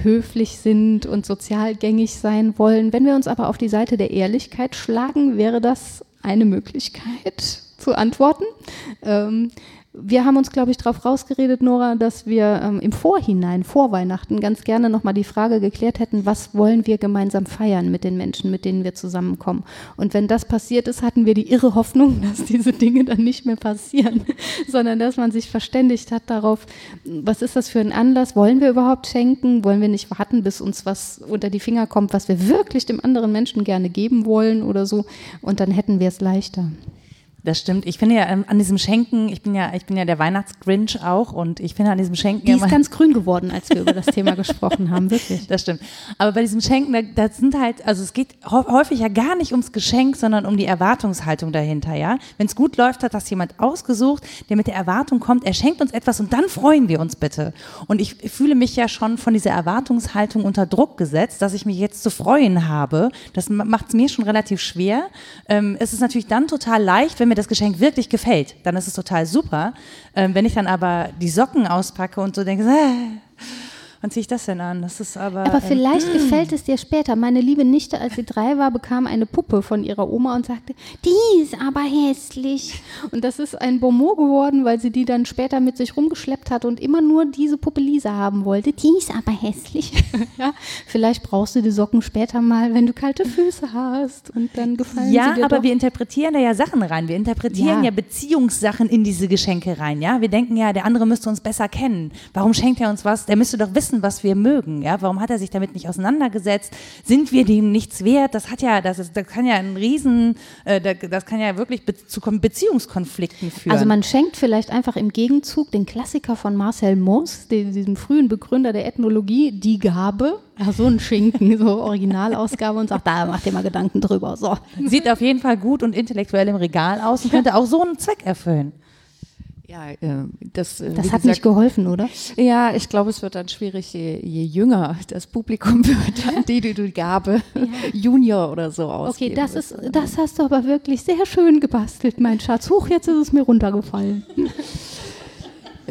höflich sind und sozial gängig sein wollen. Wenn wir uns aber auf die Seite der Ehrlichkeit schlagen, wäre das eine Möglichkeit zu antworten. Ähm, wir haben uns, glaube ich, darauf rausgeredet, Nora, dass wir ähm, im Vorhinein, vor Weihnachten, ganz gerne nochmal die Frage geklärt hätten, was wollen wir gemeinsam feiern mit den Menschen, mit denen wir zusammenkommen. Und wenn das passiert ist, hatten wir die irre Hoffnung, dass diese Dinge dann nicht mehr passieren, sondern dass man sich verständigt hat darauf, was ist das für ein Anlass, wollen wir überhaupt schenken, wollen wir nicht warten, bis uns was unter die Finger kommt, was wir wirklich dem anderen Menschen gerne geben wollen oder so. Und dann hätten wir es leichter. Das stimmt. Ich finde ja ähm, an diesem Schenken, ich bin ja, ich bin ja der Weihnachtsgrinch auch und ich finde an diesem Schenken Die ist ganz grün geworden, als wir über das Thema gesprochen haben, wirklich. Das stimmt. Aber bei diesem Schenken, da, da sind halt, also es geht häufig ja gar nicht ums Geschenk, sondern um die Erwartungshaltung dahinter, ja. Wenn es gut läuft, hat das jemand ausgesucht, der mit der Erwartung kommt, er schenkt uns etwas und dann freuen wir uns bitte. Und ich fühle mich ja schon von dieser Erwartungshaltung unter Druck gesetzt, dass ich mich jetzt zu freuen habe. Das macht es mir schon relativ schwer. Ähm, es ist natürlich dann total leicht, wenn mir das Geschenk wirklich gefällt. Dann ist es total super. Ähm, wenn ich dann aber die Socken auspacke und so denke, äh, Wann ziehe ich das denn an? Das ist aber. Aber ähm, vielleicht gefällt es dir später. Meine liebe Nichte, als sie drei war, bekam eine Puppe von ihrer Oma und sagte, die ist aber hässlich. Und das ist ein Bonmot geworden, weil sie die dann später mit sich rumgeschleppt hat und immer nur diese Puppe Lisa haben wollte. Die ist aber hässlich. ja, vielleicht brauchst du die Socken später mal, wenn du kalte Füße hast und dann gefallen Ja, sie dir aber doch. wir interpretieren da ja Sachen rein. Wir interpretieren ja. Ja. Beziehungssachen in diese Geschenke rein. Ja, wir denken ja, der andere müsste uns besser kennen. Warum schenkt er uns was? Der müsste doch wissen, was wir mögen. Ja, warum hat er sich damit nicht auseinandergesetzt? Sind wir dem nichts wert? Das hat ja, das ist, das kann ja ein Riesen, äh, da- das kann ja wirklich be zu Kon- Beziehungskonflikten führen. Also man schenkt vielleicht einfach im Gegenzug den Klassiker von Marcel Mauss, den, diesem frühen Begründer der Ethnologie, die Gabe, ja, so ein Schinken, so Originalausgabe und sagt, da macht ihr mal Gedanken drüber. So. Sieht auf jeden Fall gut und intellektuell im Regal aus und könnte auch so einen Zweck erfüllen. Ja, äh, das, äh, Das hat nicht gesagt, geholfen, oder? Ja, ich glaube, es wird dann schwierig, je, je jünger das Publikum wird, an die du die Gabe Junior oder so Okay, ausgeben das ist, das hast du aber wirklich sehr schön gebastelt, mein Schatz. Huch, jetzt ist es mir runtergefallen.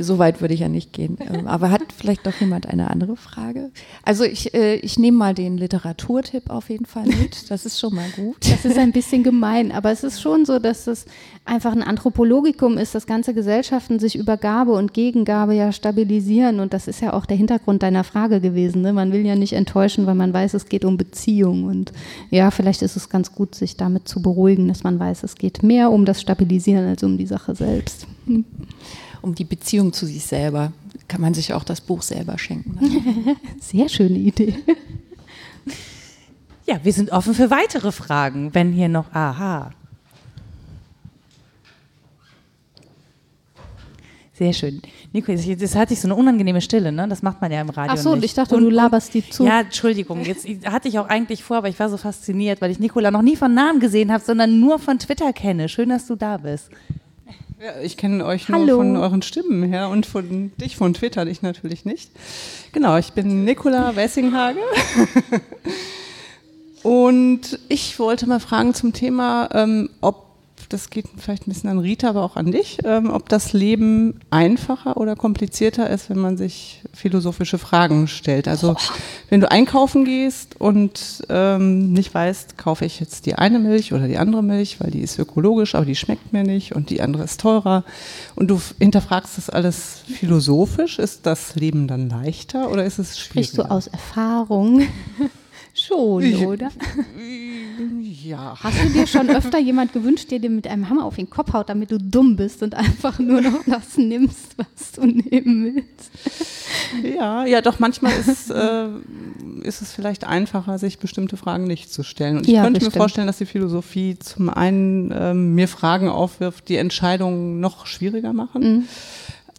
So weit würde ich ja nicht gehen. Ähm, Aber hat vielleicht doch jemand eine andere Frage? Also ich, äh, ich nehme mal den Literaturtipp auf jeden Fall mit. Das ist schon mal gut. Das ist ein bisschen gemein, aber es ist schon so, dass es einfach ein Anthropologikum ist, dass ganze Gesellschaften sich über Gabe und Gegengabe ja stabilisieren. Und das ist ja auch der Hintergrund deiner Frage gewesen. Ne? Man will ja nicht enttäuschen, weil man weiß, es geht um Beziehung. Und ja, vielleicht ist es ganz gut, sich damit zu beruhigen, dass man weiß, es geht mehr um das Stabilisieren als um die Sache selbst. Um die Beziehung zu sich selber kann man sich auch das Buch selber schenken. Sehr schöne Idee. Ja, wir sind offen für weitere Fragen, wenn hier noch, aha. Sehr schön. Nico, das das hatte ich so eine unangenehme Stille, ne? Das macht man ja im Radio Ach so, nicht. und ich dachte, du laberst die zu. Ja, Entschuldigung, jetzt hatte ich auch eigentlich vor, aber ich war so fasziniert, weil ich Nicola noch nie von Namen gesehen habe, sondern nur von Twitter kenne. Schön, dass du da bist. Ja, ich kenne euch nur Hallo. von euren Stimmen her und von dich von Twitter, dich natürlich nicht. Genau, ich bin Nicola Wessinghage. und ich wollte mal fragen zum Thema, ähm, ob, das geht vielleicht ein bisschen an Rita, aber auch an dich, ähm, ob das Leben einfacher oder komplizierter ist, wenn man sich philosophische Fragen stellt. Also wenn du einkaufen gehst und ähm, nicht weißt, kaufe ich jetzt die eine Milch oder die andere Milch, weil die ist ökologisch, aber die schmeckt mir nicht und die andere ist teurer und du hinterfragst das alles philosophisch, ist das Leben dann leichter oder ist es schwieriger? Sprichst du aus Erfahrung? Schon, Ich- oder? Ja. Hast du dir schon öfter jemand gewünscht, der dir mit einem Hammer auf den Kopf haut, damit du dumm bist und einfach nur noch das nimmst, was du nehmen willst? Ja, ja, doch manchmal ist, äh, ist es vielleicht einfacher, sich bestimmte Fragen nicht zu stellen. Und ich Ja, könnte mir bestimmt. vorstellen, dass die Philosophie zum einen ähm, mir Fragen aufwirft, die Entscheidungen noch schwieriger machen. Mhm.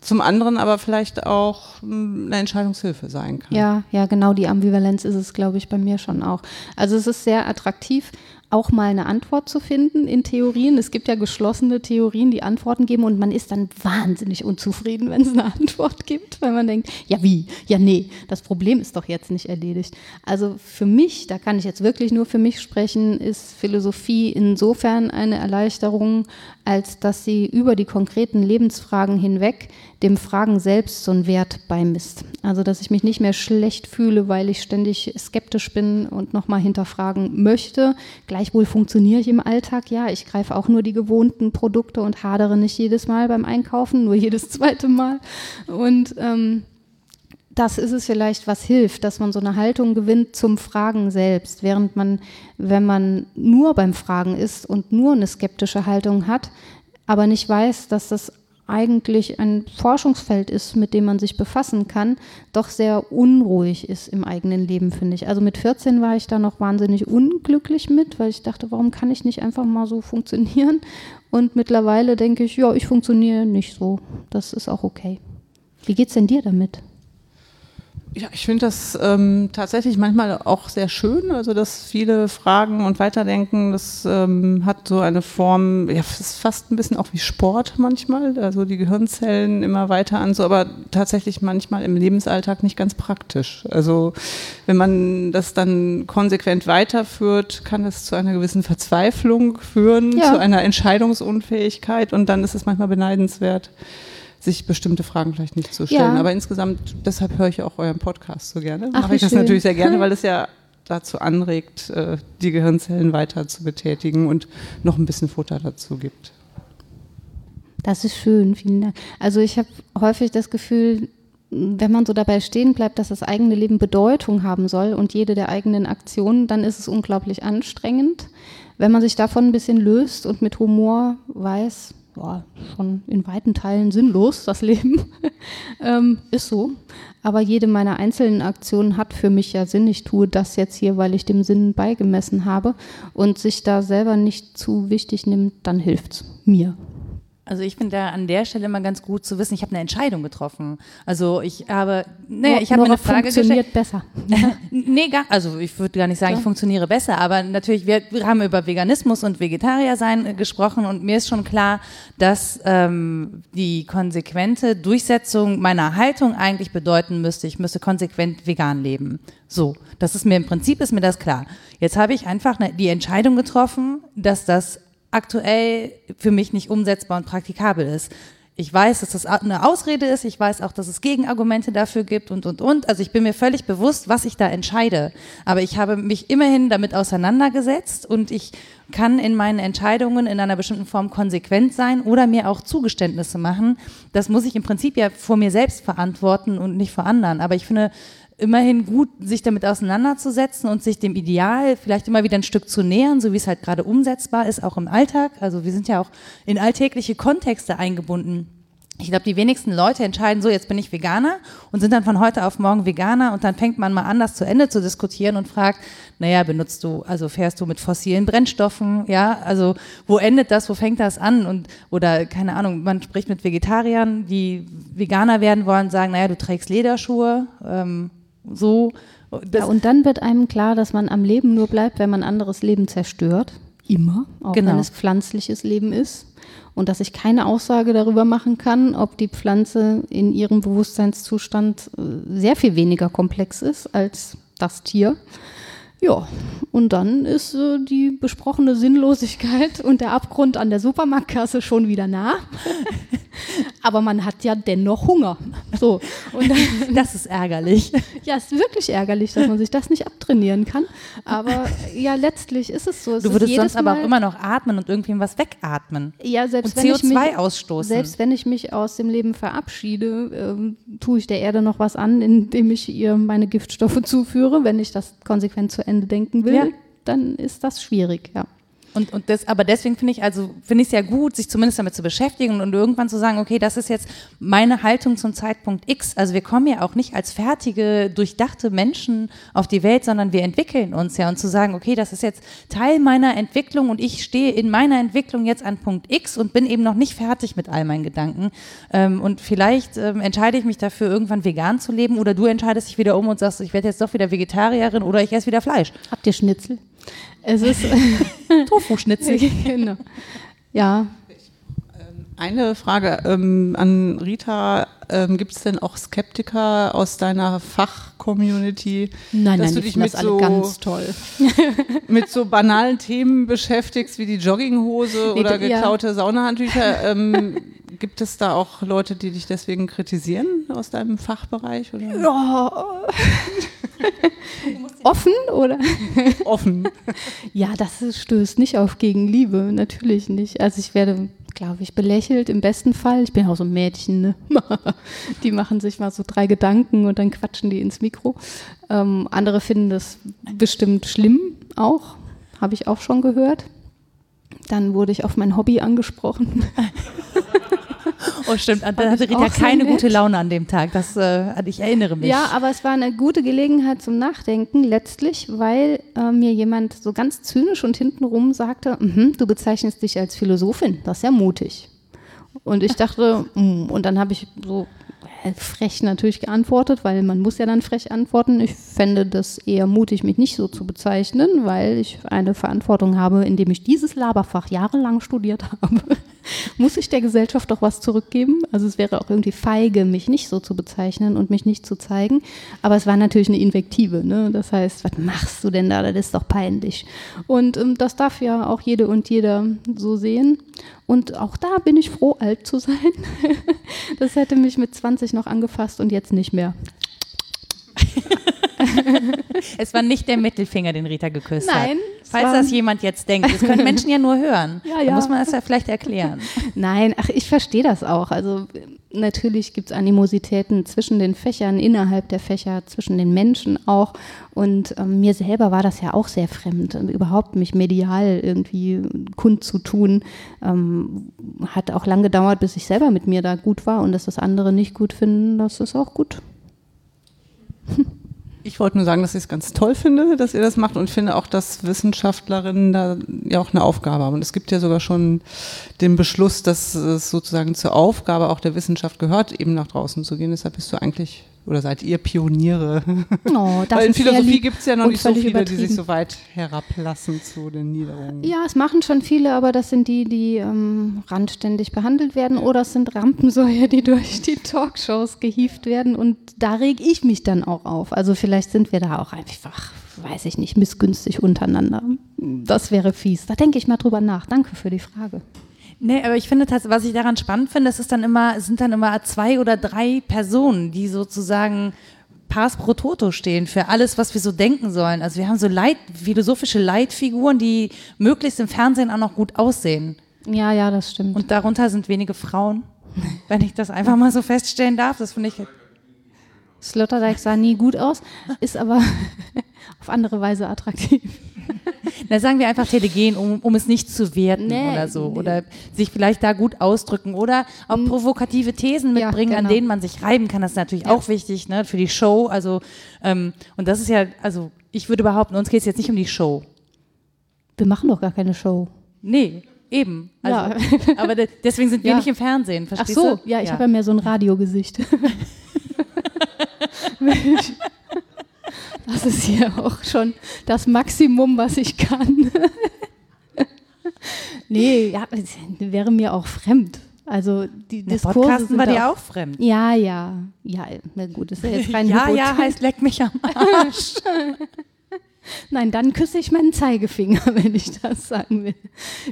Zum anderen aber vielleicht auch mh, eine Entscheidungshilfe sein kann. Ja, ja, genau die Ambivalenz ist es, glaube ich, bei mir schon auch. Also es ist sehr attraktiv, auch mal eine Antwort zu finden in Theorien. Es gibt ja geschlossene Theorien, die Antworten geben und man ist dann wahnsinnig unzufrieden, wenn es eine Antwort gibt, weil man denkt, ja wie, ja nee, das Problem ist doch jetzt nicht erledigt. Also für mich, da kann ich jetzt wirklich nur für mich sprechen, ist Philosophie insofern eine Erleichterung, als dass sie über die konkreten Lebensfragen hinweg dem Fragen selbst so einen Wert beimisst. Also dass ich mich nicht mehr schlecht fühle, weil ich ständig skeptisch bin und nochmal hinterfragen möchte. Gleichwohl funktioniere ich im Alltag, ja. Ich greife auch nur die gewohnten Produkte und hadere nicht jedes Mal beim Einkaufen, nur jedes zweite Mal. Und ähm, das ist es vielleicht, was hilft, dass man so eine Haltung gewinnt zum Fragen selbst, während man, wenn man nur beim Fragen ist und nur eine skeptische Haltung hat, aber nicht weiß, dass das eigentlich ein Forschungsfeld ist, mit dem man sich befassen kann, doch sehr unruhig ist im eigenen Leben, finde ich. Also mit 14 war ich da noch wahnsinnig unglücklich mit, weil ich dachte, warum kann ich nicht einfach mal so funktionieren? Und mittlerweile denke ich, ja, ich funktioniere nicht so. Das ist auch okay. Wie geht's denn dir damit? Ja, ich finde das ähm, tatsächlich manchmal auch sehr schön, also dass viele Fragen und Weiterdenken, das ähm, hat so eine Form, ja, es ist fast ein bisschen auch wie Sport manchmal, also die Gehirnzellen immer weiter an, so, aber tatsächlich manchmal im Lebensalltag nicht ganz praktisch. Also wenn man das dann konsequent weiterführt, kann es zu einer gewissen Verzweiflung führen, Ja. zu einer Entscheidungsunfähigkeit und dann ist es manchmal beneidenswert, sich bestimmte Fragen vielleicht nicht zu stellen. Ja. Aber insgesamt, deshalb höre ich auch euren Podcast so gerne. Ach, Mache ich das schön. natürlich sehr gerne, weil es ja dazu anregt, äh, die Gehirnzellen weiter zu betätigen und noch ein bisschen Futter dazu gibt. Das ist schön, vielen Dank. Also ich habe häufig das Gefühl, wenn man so dabei stehen bleibt, dass das eigene Leben Bedeutung haben soll und jede der eigenen Aktionen, dann ist es unglaublich anstrengend. Wenn man sich davon ein bisschen löst und mit Humor weiß, ja, schon in weiten Teilen sinnlos, das Leben, ähm, ist so. Aber jede meiner einzelnen Aktionen hat für mich ja Sinn. Ich tue das jetzt hier, weil ich dem Sinn beigemessen habe und sich da selber nicht zu wichtig nimmt, dann hilft's mir. Also ich finde da an der Stelle immer ganz gut zu wissen, ich habe eine Entscheidung getroffen. Also ich habe, naja, ich habe mir eine Frage funktioniert gestellt. besser. Nee, gar, also ich würde gar nicht sagen, Ja. ich funktioniere besser, aber natürlich, wir, wir haben über Veganismus und Vegetarier sein äh, gesprochen und mir ist schon klar, dass ähm, die konsequente Durchsetzung meiner Haltung eigentlich bedeuten müsste, ich müsste konsequent vegan leben. So, das ist mir im Prinzip ist mir das klar. Jetzt habe ich einfach ne, die Entscheidung getroffen, dass das aktuell für mich nicht umsetzbar und praktikabel ist. Ich weiß, dass das eine Ausrede ist. Ich weiß auch, dass es Gegenargumente dafür gibt und, und, und. Also ich bin mir völlig bewusst, was ich da entscheide. Aber ich habe mich immerhin damit auseinandergesetzt und ich kann in meinen Entscheidungen in einer bestimmten Form konsequent sein oder mir auch Zugeständnisse machen. Das muss ich im Prinzip ja vor mir selbst verantworten und nicht vor anderen. Aber ich finde, immerhin gut, sich damit auseinanderzusetzen und sich dem Ideal vielleicht immer wieder ein Stück zu nähern, so wie es halt gerade umsetzbar ist, auch im Alltag. Also wir sind ja auch in alltägliche Kontexte eingebunden. Ich glaube, die wenigsten Leute entscheiden so, jetzt bin ich Veganer und sind dann von heute auf morgen Veganer und dann fängt man mal an, das zu Ende zu diskutieren und fragt, naja, benutzt du, also fährst du mit fossilen Brennstoffen, ja, also wo endet das, wo fängt das an und oder keine Ahnung, man spricht mit Vegetariern, die Veganer werden wollen, sagen, naja, du trägst Lederschuhe, ähm, so. Ja, und dann wird einem klar, dass man am Leben nur bleibt, wenn man anderes Leben zerstört. Immer. Auch Genau. wenn es pflanzliches Leben ist. Und dass ich keine Aussage darüber machen kann, ob die Pflanze in ihrem Bewusstseinszustand äh, sehr viel weniger komplex ist als das Tier. Ja, und dann ist äh, die besprochene Sinnlosigkeit und der Abgrund an der Supermarktkasse schon wieder nah. Aber man hat ja dennoch Hunger. So. Und dann, das ist ärgerlich. ja, es ist wirklich ärgerlich, dass man sich das nicht abtrainieren kann. Aber ja, letztlich ist es so. Es Du würdest sonst aber auch Mal- immer noch atmen und irgendwie was wegatmen. ja, selbst und wenn ich mich, CO2 ausstoßen. Selbst wenn ich mich aus dem Leben verabschiede, ähm, tue ich der Erde noch was an, indem ich ihr meine Giftstoffe zuführe. Wenn ich das konsequent zu Ende denken will, Ja. dann ist das schwierig, ja. Und, und das, aber deswegen finde ich, also finde ich es ja gut, sich zumindest damit zu beschäftigen und irgendwann zu sagen, okay, das ist jetzt meine Haltung zum Zeitpunkt X. Also wir kommen ja auch nicht als fertige, durchdachte Menschen auf die Welt, sondern wir entwickeln uns ja und zu sagen, okay, das ist jetzt Teil meiner Entwicklung und ich stehe in meiner Entwicklung jetzt an Punkt X und bin eben noch nicht fertig mit all meinen Gedanken. Ähm, und vielleicht ähm, entscheide ich mich dafür, irgendwann vegan zu leben oder du entscheidest dich wieder um und sagst, ich werde jetzt doch wieder Vegetarierin oder ich esse wieder Fleisch. Habt ihr Schnitzel? Es ist Tofu-Schnitzel. genau. Ja, Eine Frage ähm, an Rita. Ähm, Gibt es denn auch Skeptiker aus deiner Fachcommunity, nein, dass nein, du dich mit so, ganz toll. mit so banalen Themen beschäftigst wie die Jogginghose Nee, oder da- ja. geklaute Saunahandtücher? ähm, gibt es da auch Leute, die dich deswegen kritisieren aus deinem Fachbereich? Oder? Offen oder? Offen. Ja, das stößt nicht auf Gegenliebe, natürlich nicht. Also ich werde, glaube ich, belächelt im besten Fall. Ich bin auch so ein Mädchen, ne? Die machen sich mal so drei Gedanken und dann quatschen die ins Mikro. Ähm, andere finden das bestimmt schlimm auch, habe ich auch schon gehört. Dann wurde ich auf mein Hobby angesprochen. Oh, stimmt. Da hatte Rita keine nett. gute Laune an dem Tag. Das, äh, ich erinnere mich. Ja, aber es war eine gute Gelegenheit zum Nachdenken letztlich, weil äh, mir jemand so ganz zynisch und hintenrum sagte, "Mhm, du bezeichnest dich als Philosophin, das ist ja mutig. Und ich dachte, mm, und dann habe ich so frech natürlich geantwortet, weil man muss ja dann frech antworten. Ich fände das eher mutig, mich nicht so zu bezeichnen, weil ich eine Verantwortung habe, indem ich dieses Laberfach jahrelang studiert habe. Muss ich der Gesellschaft doch was zurückgeben. Also es wäre auch irgendwie feige, mich nicht so zu bezeichnen und mich nicht zu zeigen. Aber es war natürlich eine Invektive. Ne? Das heißt, was machst du denn da? Das ist doch peinlich. Und ähm, das darf ja auch jede und jeder so sehen. Und auch da bin ich froh, alt zu sein. das hätte mich mit 20 noch angefasst und jetzt nicht mehr. es war nicht der Mittelfinger, den Rita geküsst Nein, hat. Falls das jemand jetzt denkt, das können Menschen ja nur hören. Ja, ja. Da muss man das ja vielleicht erklären. Nein, ach, ich verstehe das auch. Also natürlich gibt es Animositäten zwischen den Fächern, innerhalb der Fächer, zwischen den Menschen auch. Und ähm, mir selber war das ja auch sehr fremd, überhaupt mich medial irgendwie kundzutun. Ähm, hat auch lang gedauert, bis ich selber mit mir da gut war und dass das andere nicht gut finden, das ist auch gut. Ich wollte nur sagen, dass ich es ganz toll finde, dass ihr das macht und finde auch, dass Wissenschaftlerinnen da ja auch eine Aufgabe haben. Und es gibt ja sogar schon den Beschluss, dass es sozusagen zur Aufgabe auch der Wissenschaft gehört, eben nach draußen zu gehen. Deshalb bist du eigentlich oder seid ihr Pioniere? Oh, Weil in Philosophie gibt es ja noch nicht so viele, die sich so weit herablassen zu den Niederungen. Ja, es machen schon viele, aber das sind die, die ähm, randständig behandelt werden oder es sind Rampensäuer, die durch die Talkshows gehievt werden und da reg ich mich dann auch auf. Also vielleicht sind wir da auch einfach, weiß ich nicht, missgünstig untereinander. Das wäre fies. Da denke ich mal drüber nach. Danke für die Frage. Nee, aber ich finde, was ich daran spannend finde, es ist dann immer, sind dann immer zwei oder drei Personen, die sozusagen Pars pro Toto stehen für alles, was wir so denken sollen. Also wir haben so Leit, philosophische Leitfiguren, die möglichst im Fernsehen auch noch gut aussehen. Ja, ja, das stimmt. Und darunter sind wenige Frauen, wenn ich das einfach mal so feststellen darf. Das finde ich. Sloterdijk sah nie gut aus, ist aber auf andere Weise attraktiv. Na, sagen wir einfach telegen, um, um es nicht zu werten nee, oder so. Nee. Oder sich vielleicht da gut ausdrücken oder auch hm. provokative Thesen mitbringen, ja, genau. an denen man sich reiben kann. Das ist natürlich ja. auch wichtig ne, für die Show. Also, ähm, und das ist ja, also ich würde behaupten, uns geht es jetzt nicht um die Show. Wir machen doch gar keine Show. Nee, Eben. Also, ja. Aber deswegen sind wir ja. nicht im Fernsehen, verstehst Ach so, du? ja, ich ja. habe ja mehr so ein Radiogesicht. Das ist hier auch schon das Maximum, was ich kann. nee, ja, wäre mir auch fremd. Also die Der Diskurse Podcasten war dir auch fremd. Ja, ja, ja, na gut, ist ja jetzt kein Ja, ja, heißt leck mich am Arsch. Nein, dann küsse ich meinen Zeigefinger, wenn ich das sagen will.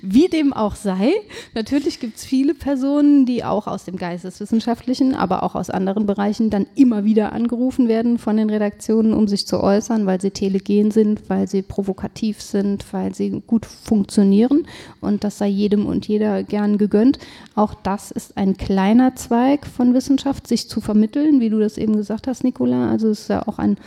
Wie dem auch sei, natürlich gibt es viele Personen, die auch aus dem Geisteswissenschaftlichen, aber auch aus anderen Bereichen dann immer wieder angerufen werden von den Redaktionen, um sich zu äußern, weil sie telegen sind, weil sie provokativ sind, weil sie gut funktionieren. Und das sei jedem und jeder gern gegönnt. Auch das ist ein kleiner Zweig von Wissenschaft, sich zu vermitteln, wie du das eben gesagt hast, Nicola. Also es ist ja auch ein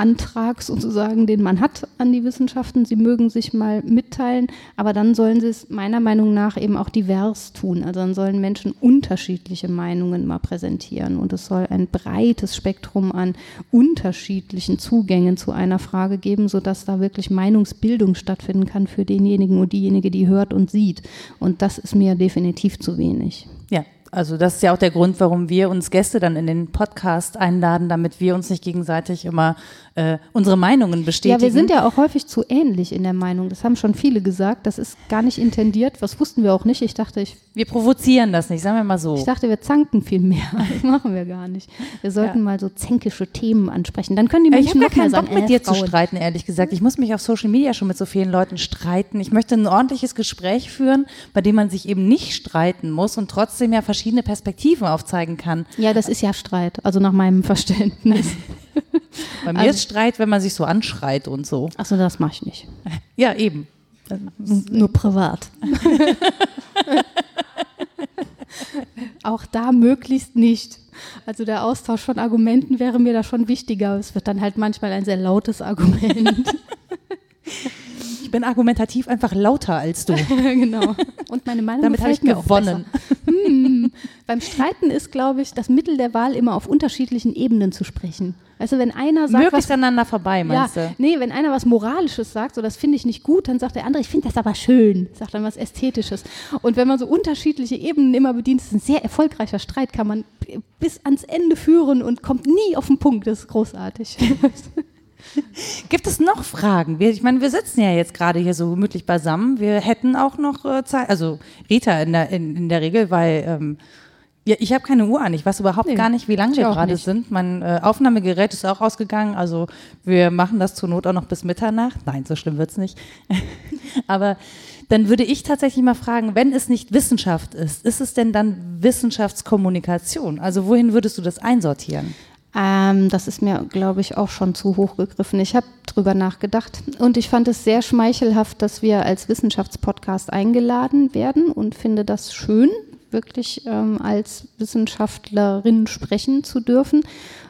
Antrag sozusagen, den man hat an die Wissenschaften. Sie mögen sich mal mitteilen, aber dann sollen sie es meiner Meinung nach eben auch divers tun. Also dann sollen Menschen unterschiedliche Meinungen mal präsentieren und es soll ein breites Spektrum an unterschiedlichen Zugängen zu einer Frage geben, sodass da wirklich Meinungsbildung stattfinden kann für denjenigen und diejenige, die hört und sieht. Und das ist mir definitiv zu wenig. Ja, also das ist ja auch der Grund, warum wir uns Gäste dann in den Podcast einladen, damit wir uns nicht gegenseitig immer äh, unsere Meinungen bestätigen. Ja, wir sind ja auch häufig zu ähnlich in der Meinung. Das haben schon viele gesagt. Das ist gar nicht intendiert. Was wussten wir auch nicht. Ich dachte, ich. Wir provozieren das nicht, sagen wir mal so. Ich dachte, wir zanken viel mehr. Das machen wir gar nicht. Wir sollten ja. mal so zänkische Themen ansprechen. Dann können die Menschen ich noch keinen Bock sagen, mit äh, dir Frauen. zu streiten, ehrlich gesagt. Ich muss mich auf Social Media schon mit so vielen Leuten streiten. Ich möchte ein ordentliches Gespräch führen, bei dem man sich eben nicht streiten muss und trotzdem ja verschiedene Perspektiven aufzeigen kann. Ja, das ist ja Streit. Also nach meinem Verständnis. Bei mir also, ist Streit, wenn man sich so anschreit und so. Achso, das mache ich nicht. Ja, eben. Nur privat. Auch da möglichst nicht. Also der Austausch von Argumenten wäre mir da schon wichtiger. Es wird dann halt manchmal ein sehr lautes Argument. Ich bin argumentativ einfach lauter als du. genau. Und meine Meinung Damit habe ich gewonnen. Hm. Beim Streiten ist, glaube ich, das Mittel der Wahl immer auf unterschiedlichen Ebenen zu sprechen. Also wenn einer sagt. Möglichst was, aneinander vorbei, meinst ja, du? Nee, wenn einer was Moralisches sagt, so das finde ich nicht gut, dann sagt der andere, ich finde das aber schön, sagt dann was Ästhetisches. Und wenn man so unterschiedliche Ebenen immer bedient, ist ein sehr erfolgreicher Streit, kann man bis ans Ende führen und kommt nie auf den Punkt. Das ist großartig. Gibt es noch Fragen? Wir, ich meine, wir sitzen ja jetzt gerade hier so gemütlich beisammen. Wir hätten auch noch äh, Zeit, also Rita in der, in, in der Regel, weil ähm, ja, ich habe keine Uhr an. Ich weiß überhaupt Nee, gar nicht, wie lange wir gerade sind. Mein äh, Aufnahmegerät ist auch ausgegangen. Also wir machen das zur Not auch noch bis Mitternacht. Nein, so schlimm wird's nicht. Aber dann würde ich tatsächlich mal fragen, wenn es nicht Wissenschaft ist, ist es denn dann Wissenschaftskommunikation? Also wohin würdest du das einsortieren? Ähm, das ist mir, glaube ich, auch schon zu hoch gegriffen. Ich habe drüber nachgedacht und ich fand es sehr schmeichelhaft, dass wir als Wissenschaftspodcast eingeladen werden und finde das schön, wirklich ähm, als Wissenschaftlerin sprechen zu dürfen.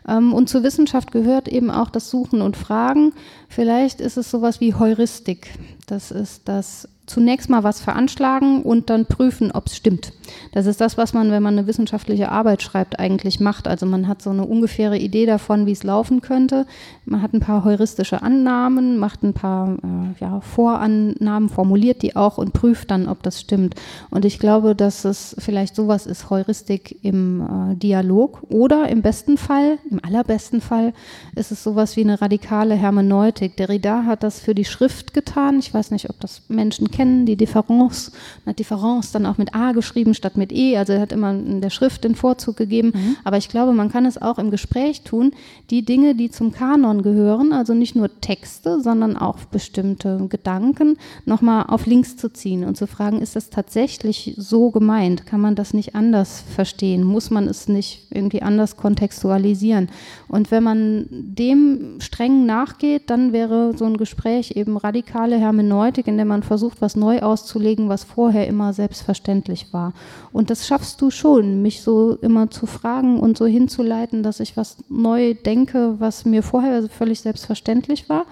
Ähm, und zur Wissenschaft gehört eben auch das Suchen und Fragen. Vielleicht ist es sowas wie Heuristik. Das ist das zunächst mal was veranschlagen und dann prüfen, ob es stimmt. Das ist das, was man, wenn man eine wissenschaftliche Arbeit schreibt, eigentlich macht. Also man hat so eine ungefähre Idee davon, wie es laufen könnte. Man hat ein paar heuristische Annahmen, macht ein paar äh, ja, Vorannahmen, formuliert die auch und prüft dann, ob das stimmt. Und ich glaube, dass es vielleicht sowas ist, Heuristik im äh, Dialog oder im besten Fall, im allerbesten Fall, ist es sowas wie eine radikale Hermeneutik. Derrida hat das für die Schrift getan. Ich weiß nicht, ob das Menschen kennen, die Difference. Er hat Difference dann auch mit A geschrieben statt mit E. Also er hat immer in der Schrift den Vorzug gegeben. Aber ich glaube, man kann es auch im Gespräch tun. Die Dinge, die zum Kanon gehören, also nicht nur Texte, sondern auch bestimmte Gedanken, nochmal auf links zu ziehen und zu fragen, ist das tatsächlich so gemeint? Kann man das nicht anders verstehen? Muss man es nicht irgendwie anders kontextualisieren? Und wenn man dem streng nachgeht, dann wäre so ein Gespräch eben radikale Hermeneutik, in der man versucht, was neu auszulegen, was vorher immer selbstverständlich war. Und das schaffst du schon, mich so immer zu fragen und so hinzuleiten, dass ich was neu denke, was mir vorher völlig selbstverständlich war.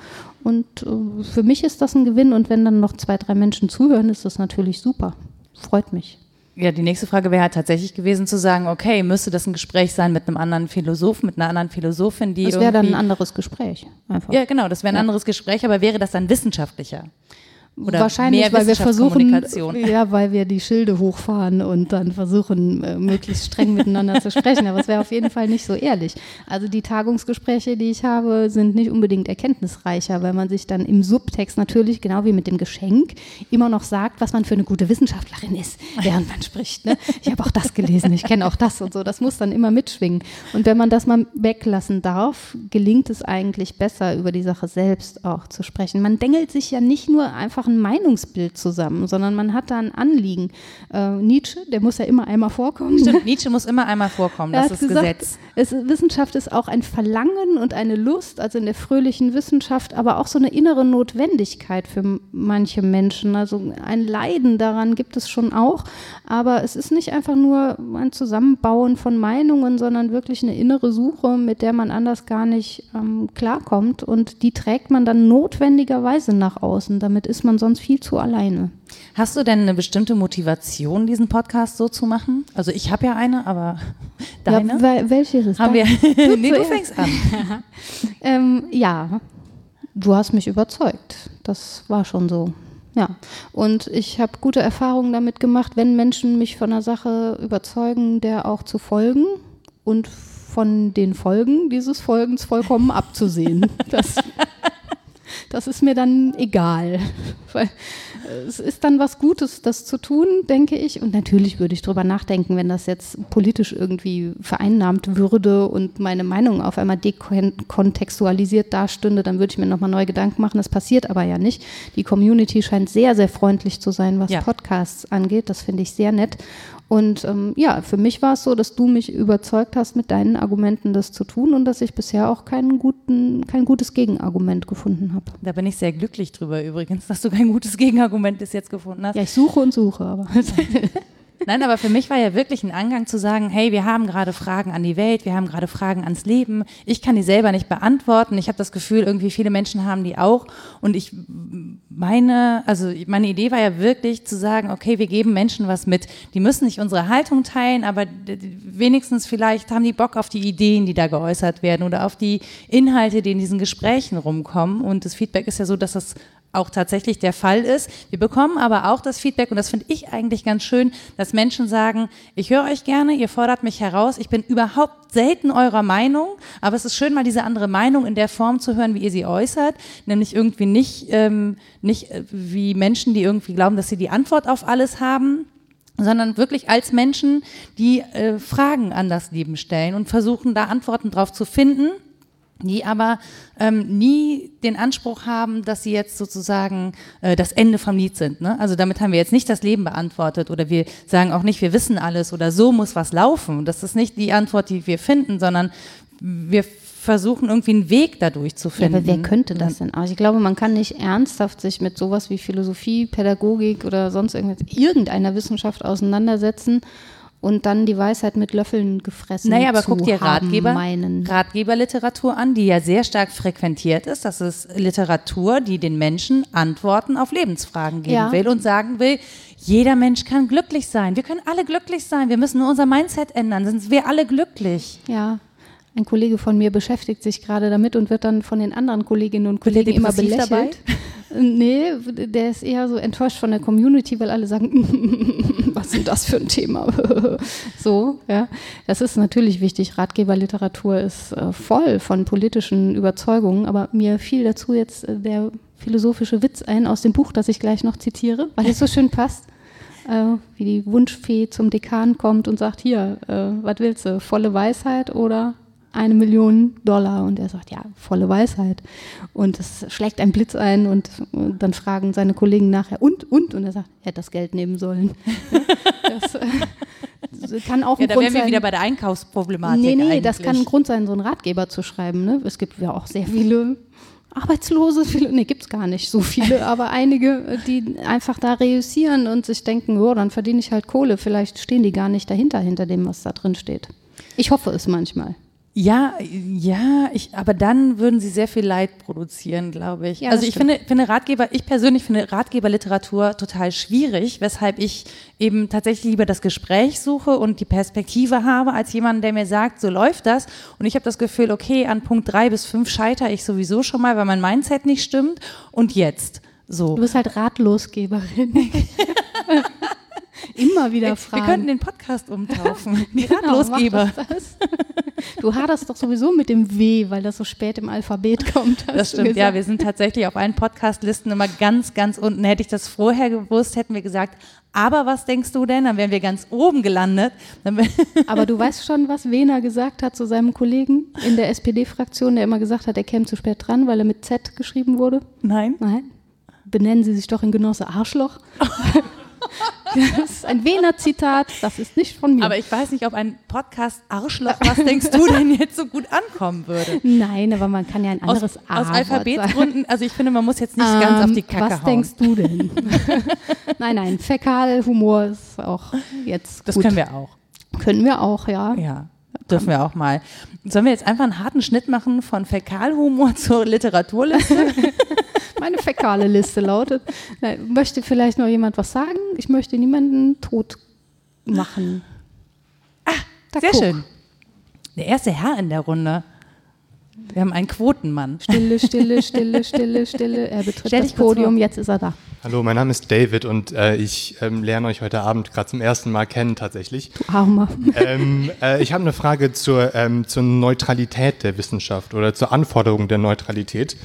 Und äh, für mich ist das ein Gewinn. Und wenn dann noch zwei, drei Menschen zuhören, ist das natürlich super. Freut mich. Ja, die nächste Frage wäre halt tatsächlich gewesen zu sagen, okay, müsste das ein Gespräch sein mit einem anderen Philosophen, mit einer anderen Philosophin, die Das wäre dann ein anderes Gespräch. Einfach. Ja, genau, das wäre ein Ja. anderes Gespräch, aber wäre das dann wissenschaftlicher? Oder Wahrscheinlich, weil wir versuchen, ja, weil wir die Schilde hochfahren und dann versuchen, äh, möglichst streng miteinander zu sprechen. Aber es wäre auf jeden Fall nicht so ehrlich. Also die Tagungsgespräche, die ich habe, sind nicht unbedingt erkenntnisreicher, weil man sich dann im Subtext natürlich, genau wie mit dem Geschenk, immer noch sagt, was man für eine gute Wissenschaftlerin ist, während man spricht. Ne? Ich habe auch das gelesen, ich kenne auch das und so. Das muss dann immer mitschwingen. Und wenn man das mal weglassen darf, gelingt es eigentlich besser, über die Sache selbst auch zu sprechen. Man dengelt sich ja nicht nur einfach ein Meinungsbild zusammen, sondern man hat da ein Anliegen. Äh, Nietzsche, der muss ja immer einmal vorkommen. Stimmt, Nietzsche muss immer einmal vorkommen, das ist gesagt, Gesetz. Es, Wissenschaft ist auch ein Verlangen und eine Lust, also in der fröhlichen Wissenschaft, aber auch so eine innere Notwendigkeit für manche Menschen. Also ein Leiden daran gibt es schon auch, aber es ist nicht einfach nur ein Zusammenbauen von Meinungen, sondern wirklich eine innere Suche, mit der man anders gar nicht ähm, klarkommt und die trägt man dann notwendigerweise nach außen. Damit ist man sonst viel zu alleine. Hast du denn eine bestimmte Motivation, diesen Podcast so zu machen? Also ich habe ja eine, aber deine? Ja, wel- welche ist es? Haben wir. Nee, du fängst an. Ähm, ja, du hast mich überzeugt. Das war schon so. Ja, und ich habe gute Erfahrungen damit gemacht, wenn Menschen mich von einer Sache überzeugen, der auch zu folgen und von den Folgen dieses Folgens vollkommen abzusehen. Das, das ist mir dann egal. Weil es ist dann was Gutes, das zu tun, denke ich. Und natürlich würde ich drüber nachdenken, wenn das jetzt politisch irgendwie vereinnahmt würde und meine Meinung auf einmal dekontextualisiert dastünde, dann würde ich mir nochmal neue Gedanken machen. Das passiert aber ja nicht. Die Community scheint sehr, sehr freundlich zu sein, was Ja. Podcasts angeht. Das finde ich sehr nett. Und ähm, ja, für mich war es so, dass du mich überzeugt hast, mit deinen Argumenten das zu tun und dass ich bisher auch keinen guten, kein gutes Gegenargument gefunden habe. Da bin ich sehr glücklich drüber übrigens, dass du kein gutes Gegenargument bis jetzt gefunden hast. Ja, ich suche und suche, aber. Nein, aber für mich war ja wirklich ein Angang zu sagen, hey, wir haben gerade Fragen an die Welt, wir haben gerade Fragen ans Leben. Ich kann die selber nicht beantworten. Ich habe das Gefühl, irgendwie viele Menschen haben die auch. Und ich meine, also meine Idee war ja wirklich zu sagen, okay, wir geben Menschen was mit. Die müssen nicht unsere Haltung teilen, aber wenigstens vielleicht haben die Bock auf die Ideen, die da geäußert werden oder auf die Inhalte, die in diesen Gesprächen rumkommen. Und das Feedback ist ja so, dass das auch tatsächlich der Fall ist. Wir bekommen aber auch das Feedback, und das finde ich eigentlich ganz schön, dass Menschen sagen, ich höre euch gerne, ihr fordert mich heraus, ich bin überhaupt selten eurer Meinung, aber es ist schön, mal diese andere Meinung in der Form zu hören, wie ihr sie äußert, nämlich irgendwie nicht, ähm, nicht äh, wie Menschen, die irgendwie glauben, dass sie die Antwort auf alles haben, sondern wirklich als Menschen, die äh, Fragen an das Leben stellen und versuchen, da Antworten drauf zu finden die aber ähm, nie den Anspruch haben, dass sie jetzt sozusagen äh, das Ende vom Lied sind. Ne? Also damit haben wir jetzt nicht das Leben beantwortet oder wir sagen auch nicht, wir wissen alles oder so muss was laufen. Das ist nicht die Antwort, die wir finden, sondern wir versuchen irgendwie einen Weg dadurch zu finden. Ja, aber wer könnte das denn? Also ich glaube, man kann nicht ernsthaft sich mit sowas wie Philosophie, Pädagogik oder sonst irgendeiner Wissenschaft auseinandersetzen und dann die Weisheit mit Löffeln gefressen. Naja, aber guck dir Ratgeber, Ratgeberliteratur an, die ja sehr stark frequentiert ist. Das ist Literatur, die den Menschen Antworten auf Lebensfragen geben ja. will und sagen will, jeder Mensch kann glücklich sein. Wir können alle glücklich sein. Wir müssen nur unser Mindset ändern, sonst sind wir alle glücklich. Ja. Ein Kollege von mir beschäftigt sich gerade damit und wird dann von den anderen Kolleginnen und Kollegen immer belächelt. Dabei? Nee, der ist eher so enttäuscht von der Community, weil alle sagen, was ist das für ein Thema? so, ja. Das ist natürlich wichtig. Ratgeberliteratur ist äh, voll von politischen Überzeugungen, aber mir fiel dazu jetzt äh, der philosophische Witz ein aus dem Buch, das ich gleich noch zitiere, weil es so schön passt. Äh, wie die Wunschfee zum Dekan kommt und sagt, hier, äh, was willst du, volle Weisheit oder eine Million Dollar. Und er sagt, ja, volle Weisheit. Und es schlägt ein Blitz ein und, und dann fragen seine Kollegen nachher, und, und? Und er sagt, er hätte das Geld nehmen sollen. das, äh, kann auch ja, ein da Grund wären wir wieder bei der Einkaufsproblematik. Nee, nee, eigentlich. das kann ein Grund sein, so einen Ratgeber zu schreiben. Ne? Es gibt ja auch sehr viele Arbeitslose, viele, nee, gibt es gar nicht so viele, aber einige, die einfach da reüssieren und sich denken, oh, dann verdiene ich halt Kohle. Vielleicht stehen die gar nicht dahinter, hinter dem, was da drin steht. Ich hoffe es manchmal. Ja, ja, ich, aber dann würden sie sehr viel Leid produzieren, glaube ich. Ja, also ich finde, finde Ratgeber, ich persönlich finde Ratgeberliteratur total schwierig, weshalb ich eben tatsächlich lieber das Gespräch suche und die Perspektive habe, als jemand, der mir sagt, so läuft das. Und ich habe das Gefühl, okay, an Punkt drei bis fünf scheitere ich sowieso schon mal, weil mein Mindset nicht stimmt. Und jetzt. So. Du bist halt Ratlosgeberin. Immer wieder fragen. Wir könnten den Podcast umtaufen. genau, Ratlosgeber. Du haderst doch sowieso mit dem W, weil das so spät im Alphabet kommt. Das stimmt, ja. Wir sind tatsächlich auf allen Podcast-Listen immer ganz, ganz unten. Hätte ich das vorher gewusst, hätten wir gesagt, aber was denkst du denn? Dann wären wir ganz oben gelandet. aber du weißt schon, was Wehner gesagt hat zu seinem Kollegen in der SPD-Fraktion, der immer gesagt hat, er käme zu spät dran, weil er mit Z geschrieben wurde? Nein. Nein. Benennen Sie sich doch in Genosse Arschloch. Das ist ein Wiener Zitat, das ist nicht von mir. Aber ich weiß nicht, ob ein Podcast Arschloch, was denkst du denn jetzt so gut ankommen würde? Nein, aber man kann ja ein anderes Aus, aus Alphabetgründen, also ich finde, man muss jetzt nicht ähm, ganz auf die Kacke was hauen. Was denkst du denn? nein, nein, Fäkalhumor ist auch jetzt Das gut. können wir auch. Können wir auch, ja. Ja. Dürfen wir auch mal. Sollen wir jetzt einfach einen harten Schnitt machen von Fäkalhumor zur Literaturliste? Meine fäkale Liste lautet, na, möchte vielleicht noch jemand was sagen? Ich möchte niemanden tot machen. Ah, da sehr guck. schön. Der erste Herr in der Runde. Wir haben einen Quotenmann. Stille, stille, stille, stille, stille. Er betritt Stell das Podium, jetzt ist er da. Hallo, mein Name ist David und äh, ich ähm, lerne euch heute Abend gerade zum ersten Mal kennen tatsächlich. Du Armer. Ähm, äh, ich habe eine Frage zur, ähm, zur Neutralität der Wissenschaft oder zur Anforderung der Neutralität.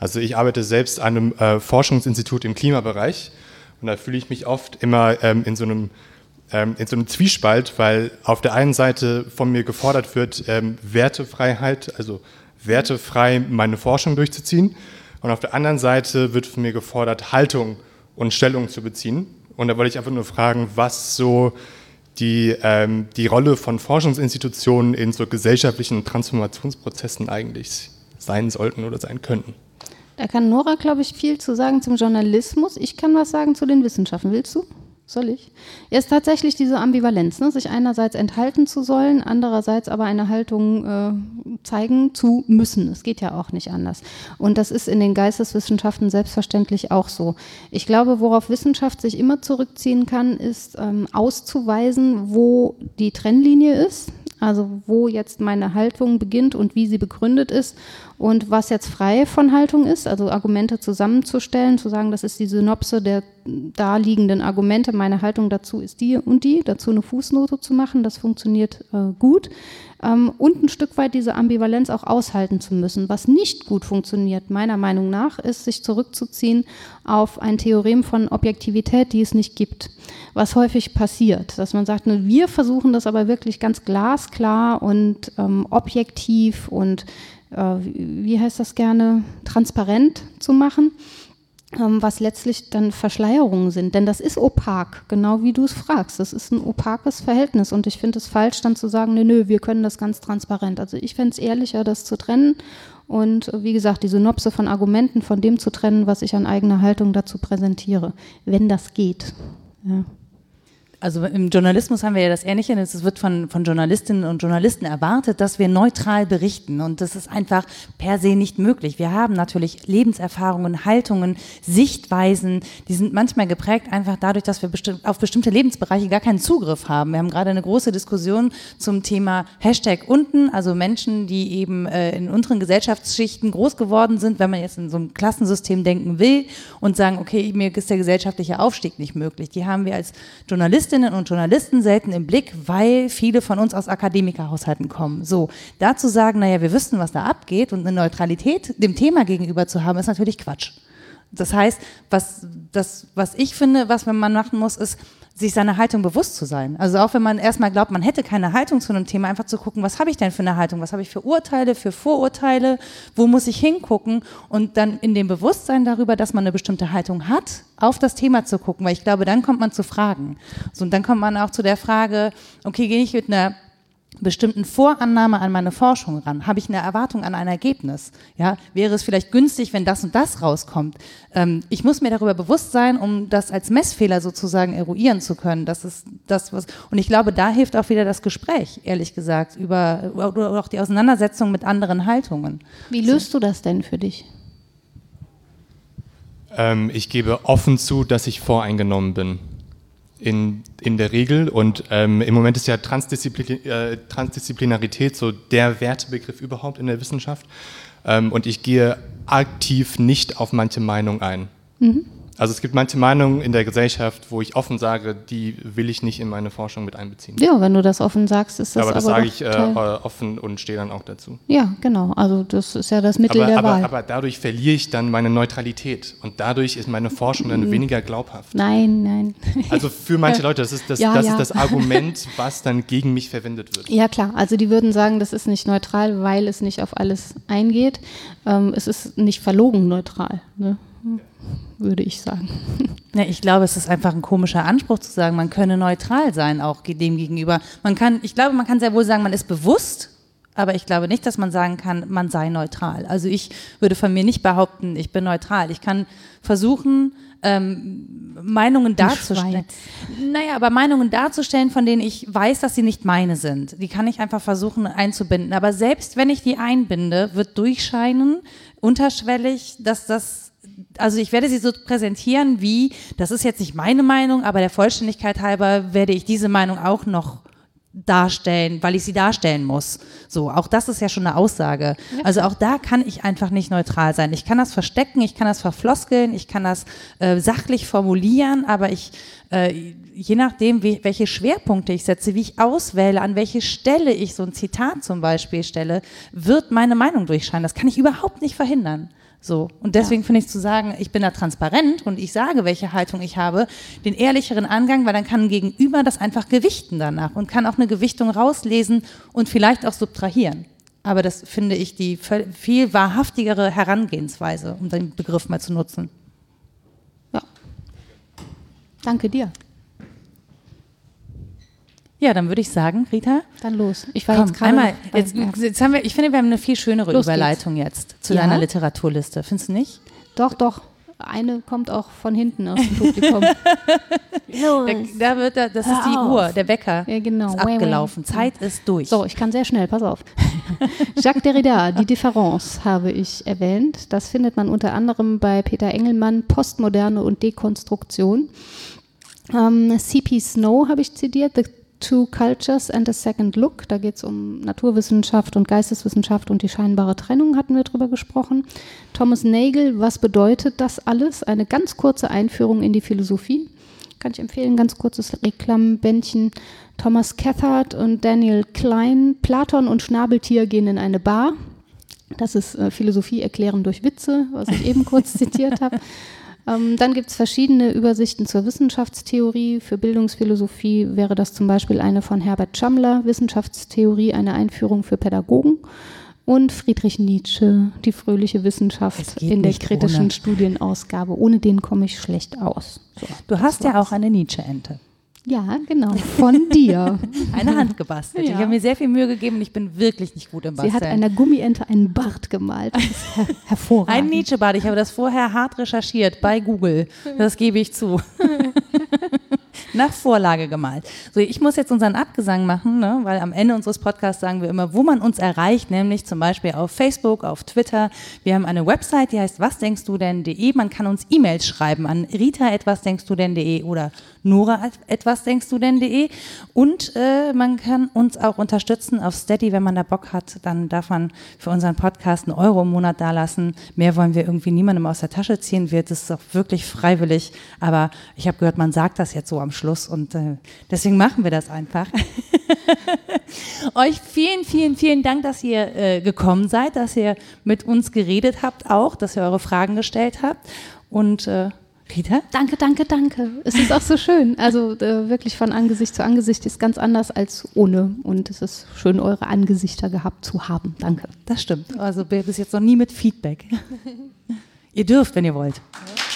Also ich arbeite selbst an einem äh, Forschungsinstitut im Klimabereich und da fühle ich mich oft immer ähm, in so einem ähm, in so einem Zwiespalt, weil auf der einen Seite von mir gefordert wird, ähm, Wertefreiheit, also wertefrei meine Forschung durchzuziehen. Und auf der anderen Seite wird von mir gefordert, Haltung und Stellung zu beziehen. Und da wollte ich einfach nur fragen, was so die, ähm, die Rolle von Forschungsinstitutionen in so gesellschaftlichen Transformationsprozessen eigentlich sein sollten oder sein könnten. Da kann Nora, glaube ich, viel zu sagen zum Journalismus. Ich kann was sagen zu den Wissenschaften. Willst du? Soll ich? Ja, ist tatsächlich diese Ambivalenz, ne? sich einerseits enthalten zu sollen, andererseits aber eine Haltung äh, zeigen zu müssen. Es geht ja auch nicht anders. Und das ist in den Geisteswissenschaften selbstverständlich auch so. Ich glaube, worauf Wissenschaft sich immer zurückziehen kann, ist ähm, auszuweisen, wo die Trennlinie ist also wo jetzt meine Haltung beginnt und wie sie begründet ist und was jetzt frei von Haltung ist, also Argumente zusammenzustellen, zu sagen, das ist die Synopse der daliegenden Argumente, meine Haltung dazu ist die und die, dazu eine Fußnote zu machen, das funktioniert äh, gut. Ähm, und ein Stück weit diese Ambivalenz auch aushalten zu müssen. Was nicht gut funktioniert, meiner Meinung nach, ist, sich zurückzuziehen auf ein Theorem von Objektivität, die es nicht gibt was häufig passiert, dass man sagt, ne, wir versuchen das aber wirklich ganz glasklar und ähm, objektiv und wie heißt das gerne, transparent zu machen, ähm, was letztlich dann Verschleierungen sind. Denn das ist opak, genau wie du es fragst. Das ist ein opakes Verhältnis und ich finde es falsch, dann zu sagen, nö, nö, wir können das ganz transparent. Also ich fände es ehrlicher, das zu trennen und wie gesagt, die Synopse von Argumenten von dem zu trennen, was ich an eigener Haltung dazu präsentiere, wenn das geht. Ja. Also im Journalismus haben wir ja das Ähnliche. Es wird von, von Journalistinnen und Journalisten erwartet, dass wir neutral berichten. Und das ist einfach per se nicht möglich. Wir haben natürlich Lebenserfahrungen, Haltungen, Sichtweisen, die sind manchmal geprägt einfach dadurch, dass wir besti auf bestimmte Lebensbereiche gar keinen Zugriff haben. Wir haben gerade eine große Diskussion zum Thema Hashtag unten, also Menschen, die eben äh, in unteren Gesellschaftsschichten groß geworden sind, wenn man jetzt in so einem Klassensystem denken will und sagen, okay, mir ist der gesellschaftliche Aufstieg nicht möglich. Die haben wir als Journalisten Journalistinnen und Journalisten selten im Blick, weil viele von uns aus Akademikerhaushalten kommen. So, dazu sagen, naja, wir wüssten, was da abgeht und eine Neutralität dem Thema gegenüber zu haben, ist natürlich Quatsch. Das heißt, was, das, was ich finde, was man machen muss, ist, sich seiner Haltung bewusst zu sein. Also auch wenn man erstmal glaubt, man hätte keine Haltung zu einem Thema, einfach zu gucken, was habe ich denn für eine Haltung, was habe ich für Urteile, für Vorurteile, wo muss ich hingucken und dann in dem Bewusstsein darüber, dass man eine bestimmte Haltung hat, auf das Thema zu gucken, weil ich glaube, dann kommt man zu Fragen. So, und dann kommt man auch zu der Frage, okay, gehe ich mit einer bestimmten Vorannahme an meine Forschung ran? Habe ich eine Erwartung an ein Ergebnis? Ja, wäre es vielleicht günstig, wenn das und das rauskommt? Ähm, ich muss mir darüber bewusst sein, um das als Messfehler sozusagen eruieren zu können. Das ist das, was, und ich glaube, da hilft auch wieder das Gespräch, ehrlich gesagt, über, oder auch die Auseinandersetzung mit anderen Haltungen. Wie löst so. du das denn für dich? Ähm, ich gebe offen zu, dass ich voreingenommen bin in, in der Regel. Und ähm, im Moment ist ja Transdisziplin äh, Transdisziplinarität so der Wertebegriff überhaupt in der Wissenschaft. Ähm, und ich gehe aktiv nicht auf manche Meinung ein. Mhm. Also es gibt manche Meinungen in der Gesellschaft, wo ich offen sage, die will ich nicht in meine Forschung mit einbeziehen. Ja, wenn du das offen sagst, ist das aber das aber sage ich äh, offen und stehe dann auch dazu. Ja, genau. Also das ist ja das Mittel aber, der aber, Wahl. Aber dadurch verliere ich dann meine Neutralität und dadurch ist meine Forschung dann weniger glaubhaft. Nein, nein. Also für manche Leute, das ist das, ja, das, ja. Ist das Argument, was dann gegen mich verwendet wird. Ja klar. Also die würden sagen, das ist nicht neutral, weil es nicht auf alles eingeht. Ähm, es ist nicht verlogen neutral. Ne? Würde ich sagen. Ja, ich glaube, es ist einfach ein komischer Anspruch zu sagen, man könne neutral sein, auch dem gegenüber. Man kann, ich glaube, man kann sehr wohl sagen, man ist bewusst, aber ich glaube nicht, dass man sagen kann, man sei neutral. Also ich würde von mir nicht behaupten, ich bin neutral. Ich kann versuchen, ähm, Meinungen darzustellen. Naja, aber Meinungen darzustellen, von denen ich weiß, dass sie nicht meine sind. Die kann ich einfach versuchen einzubinden. Aber selbst wenn ich die einbinde, wird durchscheinen, unterschwellig, dass das also ich werde sie so präsentieren wie, das ist jetzt nicht meine Meinung, aber der Vollständigkeit halber werde ich diese Meinung auch noch darstellen, weil ich sie darstellen muss. So, auch das ist ja schon eine Aussage. Also auch da kann ich einfach nicht neutral sein. Ich kann das verstecken, ich kann das verfloskeln, ich kann das äh, sachlich formulieren, aber ich, äh, je nachdem, wie, welche Schwerpunkte ich setze, wie ich auswähle, an welche Stelle ich so ein Zitat zum Beispiel stelle, wird meine Meinung durchscheinen. Das kann ich überhaupt nicht verhindern. So. Und deswegen ja. finde ich zu sagen, ich bin da transparent und ich sage, welche Haltung ich habe, den ehrlicheren Angang, weil dann kann ein Gegenüber das einfach gewichten danach und kann auch eine Gewichtung rauslesen und vielleicht auch subtrahieren. Aber das finde ich die viel wahrhaftigere Herangehensweise, um den Begriff mal zu nutzen. Ja. Danke dir. Ja, dann würde ich sagen, Rita. Dann los. Ich war Komm, jetzt gerade. Einmal, jetzt, jetzt, haben wir, ich finde, wir haben eine viel schönere los Überleitung geht's. jetzt zu ja? deiner Literaturliste. Findest du nicht? Doch, doch. Eine kommt auch von hinten aus dem Publikum. da, da, wird da, das Hör ist die auf. Uhr, der Wecker. Ja, genau. Ist abgelaufen. Zeit ist durch. So, ich kann sehr schnell, pass auf. Jacques Derrida, die Differenz habe ich erwähnt. Das findet man unter anderem bei Peter Engelmann, Postmoderne und Dekonstruktion. Ähm, C.P. Snow habe ich zitiert, The Two Cultures and a Second Look. Da geht es um Naturwissenschaft und Geisteswissenschaft und die scheinbare Trennung, hatten wir drüber gesprochen. Thomas Nagel, was bedeutet das alles? Eine ganz kurze Einführung in die Philosophie. Kann ich empfehlen, ganz kurzes Reklambändchen. Thomas Cathart und Daniel Klein, Platon und Schnabeltier gehen in eine Bar. Das ist äh, Philosophie erklären durch Witze, was ich eben kurz zitiert habe. Ähm, dann gibt es verschiedene Übersichten zur Wissenschaftstheorie. Für Bildungsphilosophie wäre das zum Beispiel eine von Herbert Schammler, Wissenschaftstheorie, eine Einführung für Pädagogen. Und Friedrich Nietzsche, die fröhliche Wissenschaft in der kritischen ohne. Studienausgabe. Ohne den komme ich schlecht aus. So, du hast ja auch eine Nietzsche-Ente. Ja, genau. Von dir. Eine Hand gebastelt. Ja. Ich habe mir sehr viel Mühe gegeben und ich bin wirklich nicht gut im Basteln. Sie hat einer Gummiente einen Bart gemalt. Das ist her hervorragend. Ein Nietzsche-Bart. Ich habe das vorher hart recherchiert bei Google. Das gebe ich zu. nach Vorlage gemalt. So, ich muss jetzt unseren Abgesang machen, ne, weil am Ende unseres Podcasts sagen wir immer, wo man uns erreicht, nämlich zum Beispiel auf Facebook, auf Twitter. Wir haben eine Website, die heißt wasdenkstdu Man kann uns E-Mails schreiben an rita.wasdenkstdu oder nora.etwasdenkstdu und äh, man kann uns auch unterstützen auf Steady, wenn man da Bock hat, dann darf man für unseren Podcast einen Euro im Monat dalassen. Mehr wollen wir irgendwie niemandem aus der Tasche ziehen. Wir, das ist auch wirklich freiwillig, aber ich habe gehört, man sagt das jetzt so am Schluss und äh, deswegen machen wir das einfach. Euch vielen, vielen, vielen Dank, dass ihr äh, gekommen seid, dass ihr mit uns geredet habt auch, dass ihr eure Fragen gestellt habt und äh, Rita? Danke, danke, danke. Es ist auch so schön. Also äh, wirklich von Angesicht zu Angesicht ist ganz anders als ohne. Und es ist schön, eure Angesichter gehabt zu haben. Danke. Das stimmt. Also bis jetzt noch nie mit Feedback. ihr dürft, wenn ihr wollt. Ja.